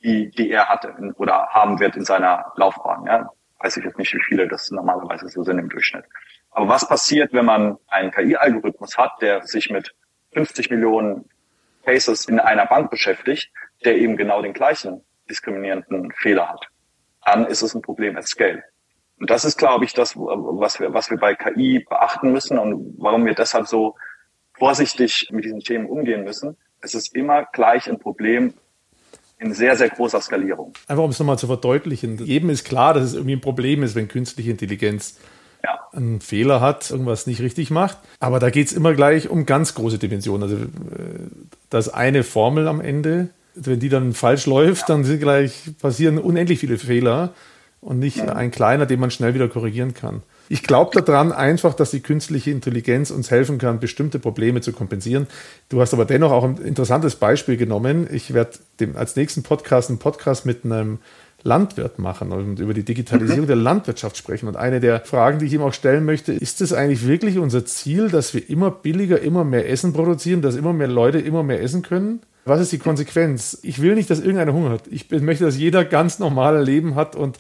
die, die er hatte oder haben wird in seiner Laufbahn. Ja, weiß ich jetzt nicht, wie viele das normalerweise so sind im Durchschnitt. Aber was passiert, wenn man einen KI-Algorithmus hat, der sich mit 50 Millionen Cases in einer Bank beschäftigt, der eben genau den gleichen diskriminierenden Fehler hat? Dann ist es ein Problem at scale. Und das ist, glaube ich, das, was wir, was wir bei KI beachten müssen und warum wir deshalb so vorsichtig mit diesen Themen umgehen müssen. Es ist immer gleich ein Problem in sehr, sehr großer Skalierung.
Einfach um es nochmal zu verdeutlichen. Jedem ist klar, dass es irgendwie ein Problem ist, wenn künstliche Intelligenz ja. einen Fehler hat, irgendwas nicht richtig macht. Aber da geht es immer gleich um ganz große Dimensionen. Also äh, da ist eine Formel am Ende. Wenn die dann falsch läuft, dann sind gleich passieren unendlich viele Fehler und nicht ein kleiner, den man schnell wieder korrigieren kann. Ich glaube daran einfach, dass die künstliche Intelligenz uns helfen kann, bestimmte Probleme zu kompensieren. Du hast aber dennoch auch ein interessantes Beispiel genommen. Ich werde als nächsten Podcast einen Podcast mit einem Landwirt machen und über die Digitalisierung mhm. der Landwirtschaft sprechen. Und eine der Fragen, die ich ihm auch stellen möchte, ist es eigentlich wirklich unser Ziel, dass wir immer billiger, immer mehr Essen produzieren, dass immer mehr Leute immer mehr essen können? Was ist die Konsequenz? Ich will nicht, dass irgendeiner Hunger hat. Ich möchte, dass jeder ganz normale Leben hat und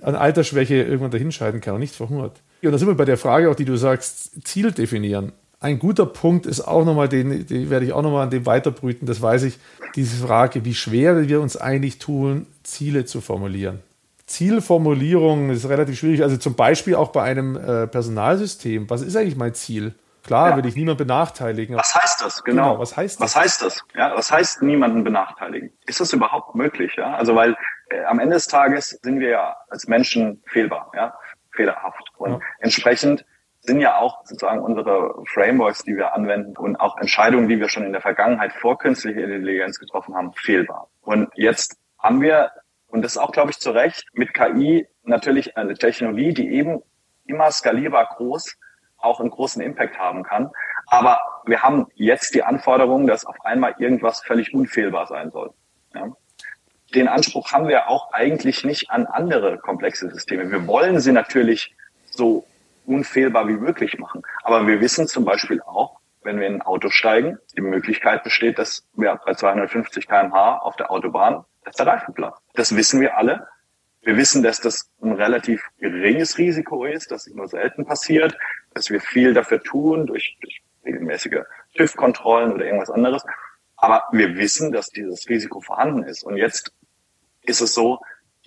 an Altersschwäche irgendwann dahinscheiden kann und nicht verhungert. Und da sind wir bei der Frage auch, die du sagst, Ziel definieren. Ein guter Punkt ist auch nochmal, den, den werde ich auch nochmal an dem weiterbrüten, das weiß ich, diese Frage, wie schwer wir uns eigentlich tun, Ziele zu formulieren. Zielformulierung ist relativ schwierig, also zum Beispiel auch bei einem äh, Personalsystem. Was ist eigentlich mein Ziel? Klar, ja. will ich niemanden benachteiligen.
Was heißt das? Genau. genau. Was heißt das? Was heißt das? Ja, was heißt niemanden benachteiligen? Ist das überhaupt möglich? Ja, also weil äh, am Ende des Tages sind wir ja als Menschen fehlbar, ja, fehlerhaft und ja. entsprechend sind ja auch sozusagen unsere Frameworks, die wir anwenden und auch Entscheidungen, die wir schon in der Vergangenheit vor künstlicher Intelligenz getroffen haben, fehlbar. Und jetzt haben wir, und das ist auch, glaube ich, zu Recht, mit KI natürlich eine Technologie, die eben immer skalierbar groß auch einen großen Impact haben kann. Aber wir haben jetzt die Anforderung, dass auf einmal irgendwas völlig unfehlbar sein soll. Ja? Den Anspruch haben wir auch eigentlich nicht an andere komplexe Systeme. Wir wollen sie natürlich so unfehlbar wie möglich machen. Aber wir wissen zum Beispiel auch, wenn wir in ein Auto steigen, die Möglichkeit besteht, dass wir bei 250 kmh auf der Autobahn, dass der Reifen platzt. Das wissen wir alle. Wir wissen, dass das ein relativ geringes Risiko ist, dass es nur selten passiert, dass wir viel dafür tun durch, durch regelmäßige TÜV-Kontrollen oder irgendwas anderes. Aber wir wissen, dass dieses Risiko vorhanden ist. Und jetzt ist es so,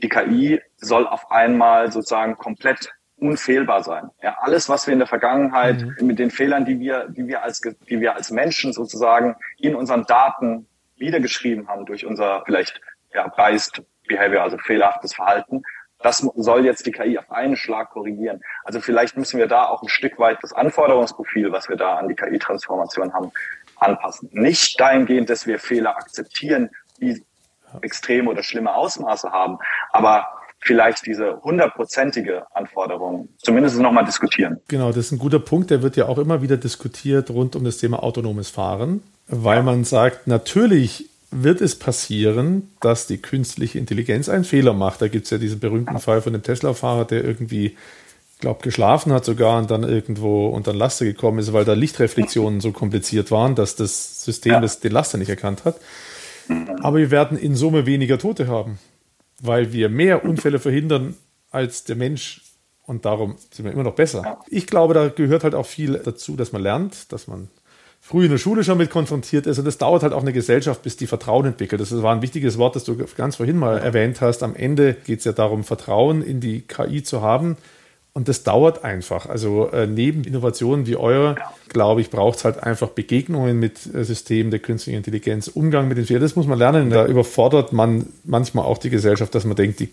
die KI soll auf einmal sozusagen komplett unfehlbar sein. Ja, alles, was wir in der Vergangenheit mhm. mit den Fehlern, die wir, die wir als, die wir als Menschen sozusagen in unseren Daten niedergeschrieben haben durch unser vielleicht ja, biased Behavior, also fehlerhaftes Verhalten, das soll jetzt die KI auf einen Schlag korrigieren. Also vielleicht müssen wir da auch ein Stück weit das Anforderungsprofil, was wir da an die KI-Transformation haben, anpassen. Nicht dahingehend, dass wir Fehler akzeptieren, die extreme oder schlimme Ausmaße haben, aber vielleicht diese hundertprozentige Anforderung zumindest nochmal diskutieren.
Genau, das ist ein guter Punkt. Der wird ja auch immer wieder diskutiert rund um das Thema autonomes Fahren, weil man sagt, natürlich wird es passieren, dass die künstliche Intelligenz einen Fehler macht. Da gibt es ja diesen berühmten Fall von dem Tesla-Fahrer, der irgendwie, glaube geschlafen hat sogar und dann irgendwo unter ein Laster gekommen ist, weil da Lichtreflexionen so kompliziert waren, dass das System ja. das, den Laster nicht erkannt hat. Aber wir werden in Summe weniger Tote haben, weil wir mehr Unfälle verhindern als der Mensch und darum sind wir immer noch besser. Ich glaube, da gehört halt auch viel dazu, dass man lernt, dass man früh in der Schule schon mit konfrontiert ist. Und das dauert halt auch eine Gesellschaft, bis die Vertrauen entwickelt. Das war ein wichtiges Wort, das du ganz vorhin mal erwähnt hast. Am Ende geht es ja darum, Vertrauen in die KI zu haben. Und das dauert einfach. Also äh, neben Innovationen wie eure, glaube ich, braucht es halt einfach Begegnungen mit äh, Systemen der künstlichen Intelligenz, Umgang mit den Fehlern. Das muss man lernen. Da überfordert man manchmal auch die Gesellschaft, dass man denkt, die,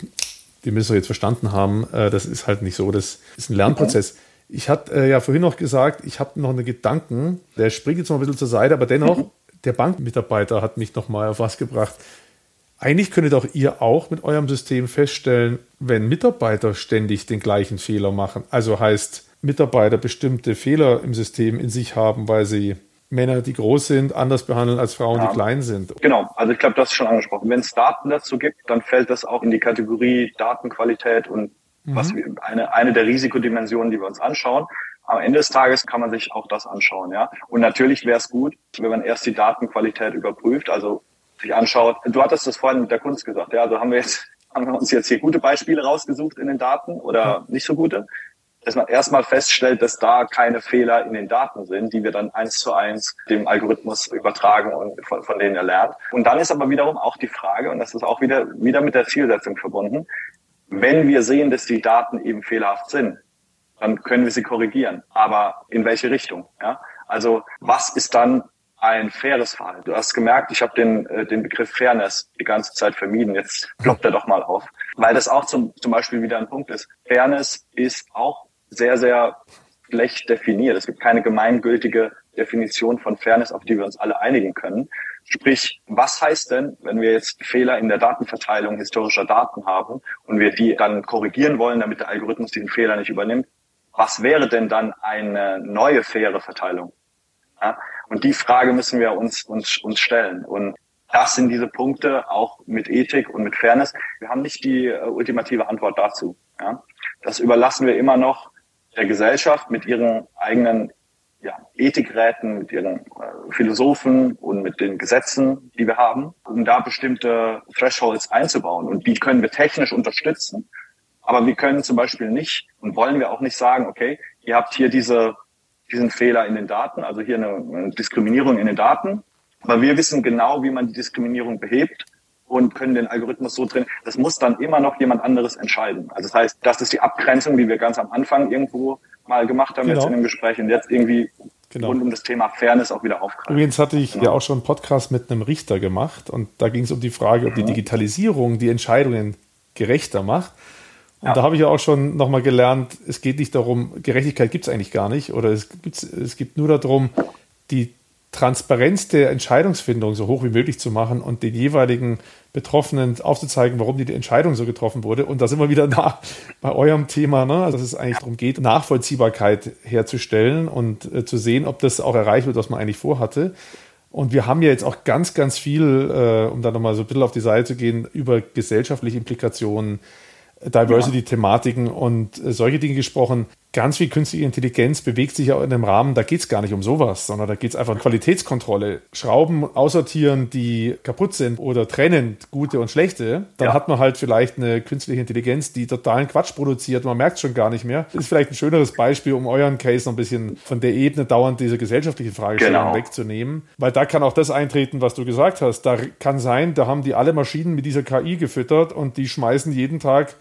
die müssen wir jetzt verstanden haben. Äh, das ist halt nicht so. Das ist ein Lernprozess. Mhm. Ich hatte äh, ja vorhin noch gesagt, ich habe noch einen Gedanken, der springt jetzt mal ein bisschen zur Seite, aber dennoch, mhm. der Bankmitarbeiter hat mich noch mal auf was gebracht. eigentlich könntet auch ihr auch mit eurem System feststellen, wenn Mitarbeiter ständig den gleichen Fehler machen. Also heißt, Mitarbeiter bestimmte Fehler im System in sich haben, weil sie Männer, die groß sind, anders behandeln als Frauen, ja. die klein sind.
Genau, also ich glaube, das ist schon angesprochen. Wenn es Daten dazu gibt, dann fällt das auch in die Kategorie Datenqualität und mhm. was wir, eine, eine der Risikodimensionen, die wir uns anschauen. Am Ende des Tages kann man sich auch das anschauen, ja. Und natürlich wäre es gut, wenn man erst die Datenqualität überprüft, also sich anschaut. Du hattest das vorhin mit der Kunst gesagt, ja. Also haben wir jetzt, haben wir uns jetzt hier gute Beispiele rausgesucht in den Daten oder nicht so gute dass man erstmal feststellt, dass da keine Fehler in den Daten sind, die wir dann eins zu eins dem Algorithmus übertragen und von, von denen er lernt. Und dann ist aber wiederum auch die Frage, und das ist auch wieder, wieder mit der Zielsetzung verbunden, wenn wir sehen, dass die Daten eben fehlerhaft sind, dann können wir sie korrigieren. Aber in welche Richtung? Ja? Also was ist dann ein faires Verhalten? Du hast gemerkt, ich habe den, äh, den Begriff Fairness die ganze Zeit vermieden. Jetzt ploppt er doch mal auf. Weil das auch zum, zum Beispiel wieder ein Punkt ist. Fairness ist auch sehr, sehr schlecht definiert. Es gibt keine gemeingültige Definition von Fairness, auf die wir uns alle einigen können. Sprich, was heißt denn, wenn wir jetzt Fehler in der Datenverteilung historischer Daten haben und wir die dann korrigieren wollen, damit der Algorithmus diesen Fehler nicht übernimmt? Was wäre denn dann eine neue faire Verteilung? Ja? Und die Frage müssen wir uns, uns, uns stellen. Und das sind diese Punkte, auch mit Ethik und mit Fairness. Wir haben nicht die äh, ultimative Antwort dazu. Ja? Das überlassen wir immer noch der Gesellschaft mit ihren eigenen ja, Ethikräten, mit ihren äh, Philosophen und mit den Gesetzen, die wir haben, um da bestimmte Thresholds einzubauen. Und die können wir technisch unterstützen. Aber wir können zum Beispiel nicht und wollen wir auch nicht sagen, okay, ihr habt hier diese, diesen Fehler in den Daten, also hier eine, eine Diskriminierung in den Daten. Aber wir wissen genau, wie man die Diskriminierung behebt und können den Algorithmus so drin. Das muss dann immer noch jemand anderes entscheiden. Also das heißt, das ist die Abgrenzung, die wir ganz am Anfang irgendwo mal gemacht haben genau. jetzt in dem Gespräch und jetzt irgendwie genau. rund um das Thema Fairness auch wieder aufgreifen.
Übrigens hatte ich genau. ja auch schon einen Podcast mit einem Richter gemacht und da ging es um die Frage, ob die mhm. Digitalisierung die Entscheidungen gerechter macht. Und ja. da habe ich ja auch schon nochmal gelernt, es geht nicht darum, Gerechtigkeit gibt es eigentlich gar nicht, oder es, es gibt nur darum, die Transparenz der Entscheidungsfindung so hoch wie möglich zu machen und den jeweiligen Betroffenen aufzuzeigen, warum die Entscheidung so getroffen wurde. Und da sind wir wieder nah bei eurem Thema, ne? also dass es eigentlich darum geht, Nachvollziehbarkeit herzustellen und äh, zu sehen, ob das auch erreicht wird, was man eigentlich vorhatte. Und wir haben ja jetzt auch ganz, ganz viel, äh, um da nochmal so ein bisschen auf die Seite zu gehen, über gesellschaftliche Implikationen, Diversity-Thematiken ja. und äh, solche Dinge gesprochen ganz viel künstliche Intelligenz bewegt sich ja in einem Rahmen, da geht es gar nicht um sowas, sondern da geht es einfach um Qualitätskontrolle. Schrauben aussortieren, die kaputt sind oder trennen gute und schlechte, dann ja. hat man halt vielleicht eine künstliche Intelligenz, die totalen Quatsch produziert, man merkt schon gar nicht mehr. Das ist vielleicht ein schöneres Beispiel, um euren Case noch ein bisschen von der Ebene dauernd diese gesellschaftliche Fragestellung genau. wegzunehmen, weil da kann auch das eintreten, was du gesagt hast. Da kann sein, da haben die alle Maschinen mit dieser KI gefüttert und die schmeißen jeden Tag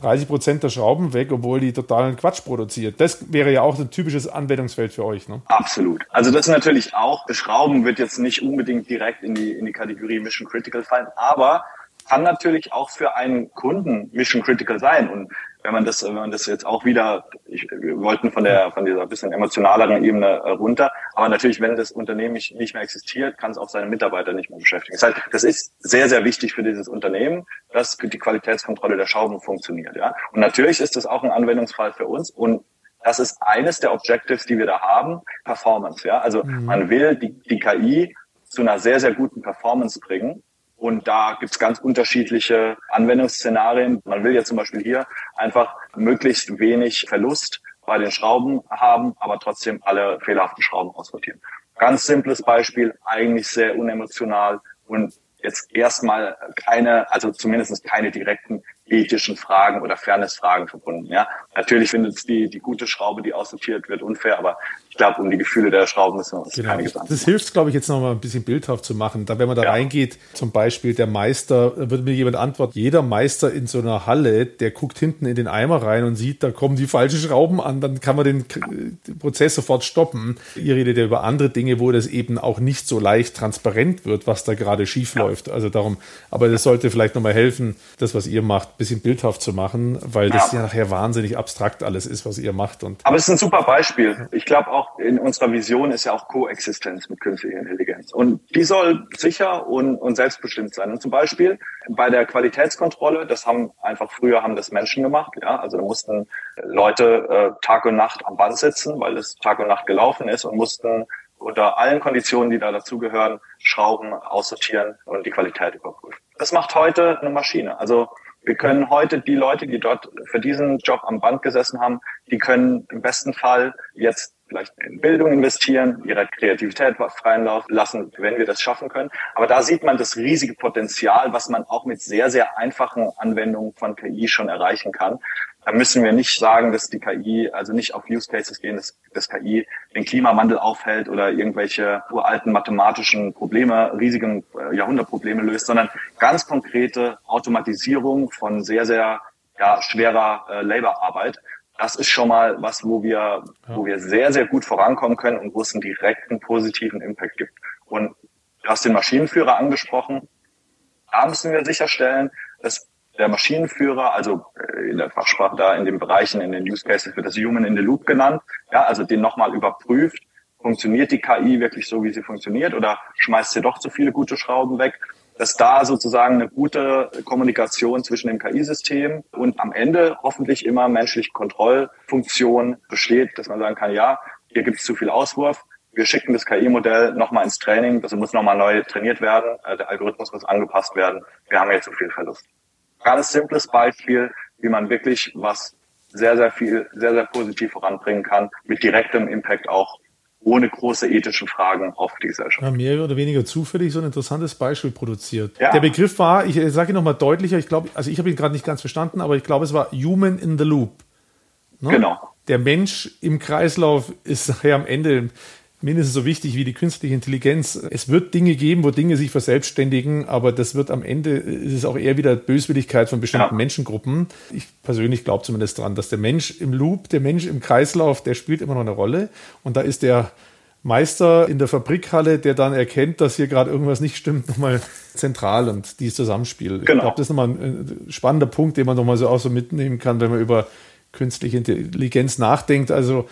30 Prozent der Schrauben weg, obwohl die totalen Quatsch produziert. Das wäre ja auch ein typisches Anwendungsfeld für euch, ne?
Absolut. Also das natürlich auch, Schrauben wird jetzt nicht unbedingt direkt in die, in die Kategorie Mission Critical fallen, aber kann natürlich auch für einen Kunden Mission Critical sein. Und wenn man das, wenn man das jetzt auch wieder, ich, wir wollten von der, von dieser bisschen emotionaleren Ebene äh, runter, aber natürlich, wenn das Unternehmen nicht, nicht mehr existiert, kann es auch seine Mitarbeiter nicht mehr beschäftigen. Das, heißt, das ist sehr, sehr wichtig für dieses Unternehmen, dass die Qualitätskontrolle der Schrauben funktioniert, ja. Und natürlich ist das auch ein Anwendungsfall für uns und das ist eines der Objectives, die wir da haben, Performance, ja. Also mhm. man will die, die KI zu einer sehr, sehr guten Performance bringen und da gibt's ganz unterschiedliche Anwendungsszenarien. Man will ja zum Beispiel hier einfach möglichst wenig Verlust bei den Schrauben haben, aber trotzdem alle fehlerhaften Schrauben aussortieren. Ganz simples Beispiel, eigentlich sehr unemotional und jetzt erstmal keine, also zumindest keine direkten ethischen Fragen oder Fairness-Fragen verbunden. Ja, natürlich findet es die, die gute Schraube, die aussortiert wird, unfair, aber glaube, um die Gefühle der Schrauben müssen wir uns genau. keine Gedanken
Das hilft, glaube ich, jetzt noch mal ein bisschen bildhaft zu machen. Da, wenn man da ja. reingeht, zum Beispiel der Meister, würde mir jemand antworten, jeder Meister in so einer Halle, der guckt hinten in den Eimer rein und sieht, da kommen die falschen Schrauben an, dann kann man den, den Prozess sofort stoppen. Ihr redet ja über andere Dinge, wo das eben auch nicht so leicht transparent wird, was da gerade schief ja. läuft. Also darum, aber das sollte vielleicht noch mal helfen, das, was ihr macht, bisschen bildhaft zu machen, weil das ja, ja nachher wahnsinnig abstrakt alles ist, was ihr macht. Und
Aber es ist ein super Beispiel. Ich glaube auch in unserer Vision ist ja auch Koexistenz mit künstlicher Intelligenz. Und die soll sicher und, und selbstbestimmt sein. Und zum Beispiel bei der Qualitätskontrolle, das haben einfach früher haben das Menschen gemacht. Ja, also da mussten Leute äh, Tag und Nacht am Band sitzen, weil es Tag und Nacht gelaufen ist und mussten unter allen Konditionen, die da dazugehören, Schrauben aussortieren und die Qualität überprüfen. Das macht heute eine Maschine. Also wir können heute die Leute, die dort für diesen Job am Band gesessen haben, die können im besten Fall jetzt vielleicht in Bildung investieren, ihre Kreativität freien Lauf lassen, wenn wir das schaffen können. Aber da sieht man das riesige Potenzial, was man auch mit sehr, sehr einfachen Anwendungen von KI schon erreichen kann. Da müssen wir nicht sagen, dass die KI, also nicht auf Use Cases gehen, dass, dass KI den Klimawandel aufhält oder irgendwelche uralten mathematischen Probleme, riesigen äh, Jahrhundertprobleme löst, sondern ganz konkrete Automatisierung von sehr, sehr ja, schwerer äh, Laborarbeit das ist schon mal was, wo wir, wo wir sehr, sehr gut vorankommen können und wo es einen direkten positiven Impact gibt. Und du hast den Maschinenführer angesprochen. Da müssen wir sicherstellen, dass der Maschinenführer, also äh, in der Fachsprache da in den Bereichen, in den Use Cases wird das Human in the Loop genannt, ja, also den nochmal überprüft, funktioniert die KI wirklich so, wie sie funktioniert oder schmeißt sie doch zu viele gute Schrauben weg dass da sozusagen eine gute Kommunikation zwischen dem KI-System und am Ende hoffentlich immer menschliche Kontrollfunktion besteht, dass man sagen kann, ja, hier gibt es zu viel Auswurf, wir schicken das KI-Modell nochmal ins Training, das muss nochmal neu trainiert werden, äh, der Algorithmus muss angepasst werden, wir haben jetzt zu viel Verlust. Ganz simples Beispiel, wie man wirklich was sehr, sehr viel, sehr, sehr positiv voranbringen kann, mit direktem Impact auch ohne große ethische Fragen auf die Gesellschaft.
Ja, mehr oder weniger zufällig so ein interessantes Beispiel produziert. Ja. Der Begriff war, ich sage ihn nochmal deutlicher, ich glaube, also ich habe ihn gerade nicht ganz verstanden, aber ich glaube, es war Human in the Loop.
Ne? Genau.
Der Mensch im Kreislauf ist nachher am Ende mindestens so wichtig wie die künstliche Intelligenz. Es wird Dinge geben, wo Dinge sich verselbstständigen, aber das wird am Ende, ist es auch eher wieder Böswilligkeit von bestimmten ja. Menschengruppen. Ich persönlich glaube zumindest dran, dass der Mensch im Loop, der Mensch im Kreislauf, der spielt immer noch eine Rolle. Und da ist der Meister in der Fabrikhalle, der dann erkennt, dass hier gerade irgendwas nicht stimmt, nochmal zentral und dieses Zusammenspiel. Genau. Ich glaube, das ist nochmal ein spannender Punkt, den man nochmal so auch so mitnehmen kann, wenn man über künstliche Intelligenz nachdenkt. Also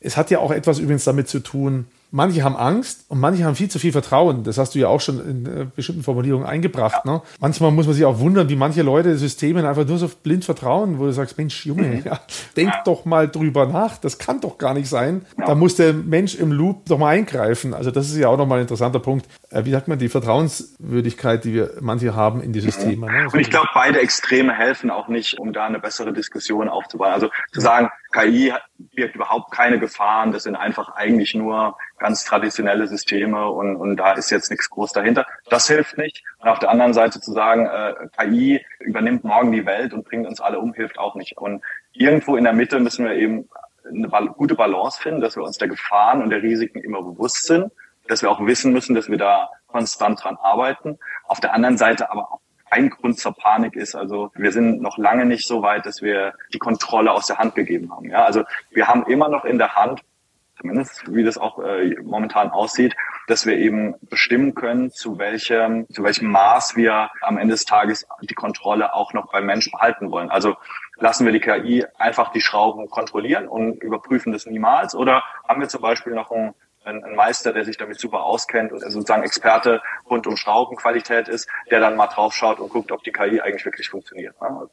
es hat ja auch etwas übrigens damit zu tun, manche haben Angst und manche haben viel zu viel Vertrauen. Das hast du ja auch schon in äh, bestimmten Formulierungen eingebracht. Ne? Manchmal muss man sich auch wundern, wie manche Leute Systemen einfach nur so blind vertrauen, wo du sagst, Mensch, Junge, mhm. ja, denk doch mal drüber nach. Das kann doch gar nicht sein. Da muss der Mensch im Loop doch mal eingreifen. Also das ist ja auch nochmal ein interessanter Punkt. Äh, wie sagt man, die Vertrauenswürdigkeit, die wir manche haben in die Systeme. Ne?
Und ich glaube, beide Extreme helfen auch nicht, um da eine bessere Diskussion aufzubauen. Also zu sagen, KI birgt überhaupt keine Gefahren, das sind einfach eigentlich nur ganz traditionelle Systeme und, und da ist jetzt nichts groß dahinter. Das hilft nicht. Und auf der anderen Seite zu sagen, äh, KI übernimmt morgen die Welt und bringt uns alle um, hilft auch nicht. Und irgendwo in der Mitte müssen wir eben eine gute Balance finden, dass wir uns der Gefahren und der Risiken immer bewusst sind, dass wir auch wissen müssen, dass wir da konstant dran arbeiten. Auf der anderen Seite aber auch ein Grund zur Panik ist. Also wir sind noch lange nicht so weit, dass wir die Kontrolle aus der Hand gegeben haben. Ja, also wir haben immer noch in der Hand, zumindest wie das auch äh, momentan aussieht, dass wir eben bestimmen können, zu welchem, zu welchem Maß wir am Ende des Tages die Kontrolle auch noch beim Mensch behalten wollen. Also lassen wir die KI einfach die Schrauben kontrollieren und überprüfen das niemals oder haben wir zum Beispiel noch ein ein, ein Meister, der sich damit super auskennt und sozusagen Experte rund um Schraubenqualität ist, der dann mal drauf schaut und guckt, ob die KI eigentlich wirklich funktioniert. Ne?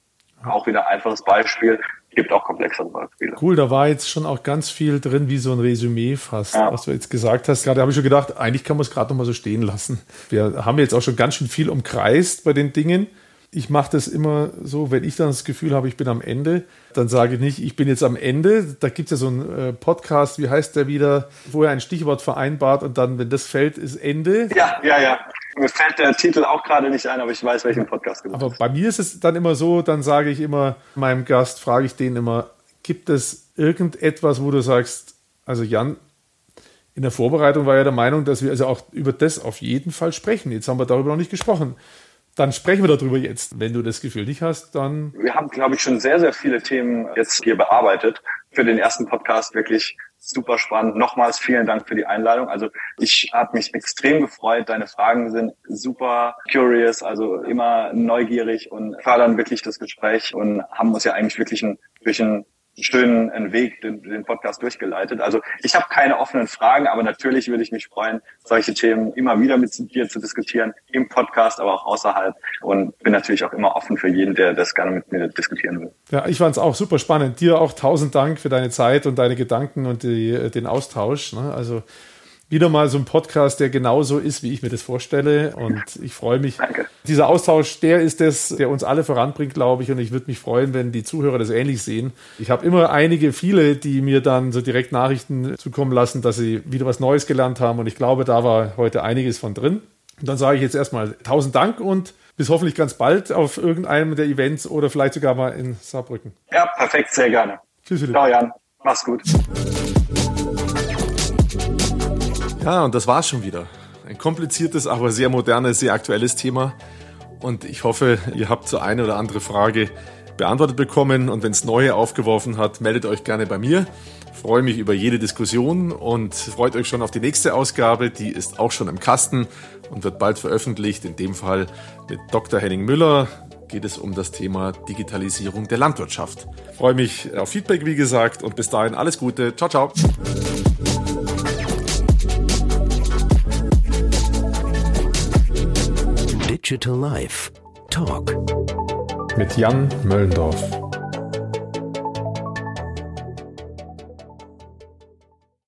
Auch wieder ein einfaches Beispiel, gibt auch komplexere Beispiele.
Cool, da war jetzt schon auch ganz viel drin, wie so ein Resümee fast, ja. was du jetzt gesagt hast. Gerade habe ich schon gedacht, eigentlich kann man es gerade noch mal so stehen lassen. Wir haben jetzt auch schon ganz schön viel umkreist bei den Dingen ich mache das immer so, wenn ich dann das Gefühl habe, ich bin am Ende, dann sage ich nicht, ich bin jetzt am Ende. Da gibt es ja so einen äh, Podcast, wie heißt der wieder, wo er ein Stichwort vereinbart und dann, wenn das fällt, ist Ende.
Ja, ja, ja. Mir fällt der Titel auch gerade nicht ein, aber ich weiß, welchen Podcast
du Aber bei mir ist es dann immer so, dann sage ich immer meinem Gast, frage ich den immer, gibt es irgendetwas, wo du sagst, also Jan, in der Vorbereitung war ja der Meinung, dass wir also auch über das auf jeden Fall sprechen. Jetzt haben wir darüber noch nicht gesprochen. Dann sprechen wir darüber jetzt. Wenn du das Gefühl nicht hast, dann.
Wir haben, glaube ich, schon sehr, sehr viele Themen jetzt hier bearbeitet. Für den ersten Podcast wirklich super spannend. Nochmals vielen Dank für die Einladung. Also ich habe mich extrem gefreut. Deine Fragen sind super curious, also immer neugierig und fördern wirklich das Gespräch und haben uns ja eigentlich wirklich ein, durch ein schönen Weg, den, den Podcast durchgeleitet. Also ich habe keine offenen Fragen, aber natürlich würde ich mich freuen, solche Themen immer wieder mit dir zu diskutieren, im Podcast, aber auch außerhalb. Und bin natürlich auch immer offen für jeden, der das gerne mit mir diskutieren will.
Ja, ich fand es auch super spannend. Dir auch tausend Dank für deine Zeit und deine Gedanken und die, den Austausch. Ne? Also wieder mal so ein Podcast, der genauso ist, wie ich mir das vorstelle. Und ich freue mich.
Danke.
Dieser Austausch, der ist es, der uns alle voranbringt, glaube ich. Und ich würde mich freuen, wenn die Zuhörer das ähnlich sehen. Ich habe immer einige, viele, die mir dann so direkt Nachrichten zukommen lassen, dass sie wieder was Neues gelernt haben. Und ich glaube, da war heute einiges von drin. Und dann sage ich jetzt erstmal tausend Dank und bis hoffentlich ganz bald auf irgendeinem der Events oder vielleicht sogar mal in Saarbrücken.
Ja, perfekt, sehr gerne.
Tschüss, Philipp.
Ciao, Jan. Mach's gut.
Ja, und das war's schon wieder. Ein kompliziertes, aber sehr modernes, sehr aktuelles Thema. Und ich hoffe, ihr habt so eine oder andere Frage beantwortet bekommen. Und wenn es neue aufgeworfen hat, meldet euch gerne bei mir. Freue mich über jede Diskussion und freut euch schon auf die nächste Ausgabe. Die ist auch schon im Kasten und wird bald veröffentlicht. In dem Fall mit Dr. Henning Müller geht es um das Thema Digitalisierung der Landwirtschaft. Freue mich auf Feedback, wie gesagt, und bis dahin alles Gute. Ciao, ciao.
Digital Life Talk.
Mit Jan Möllendorf.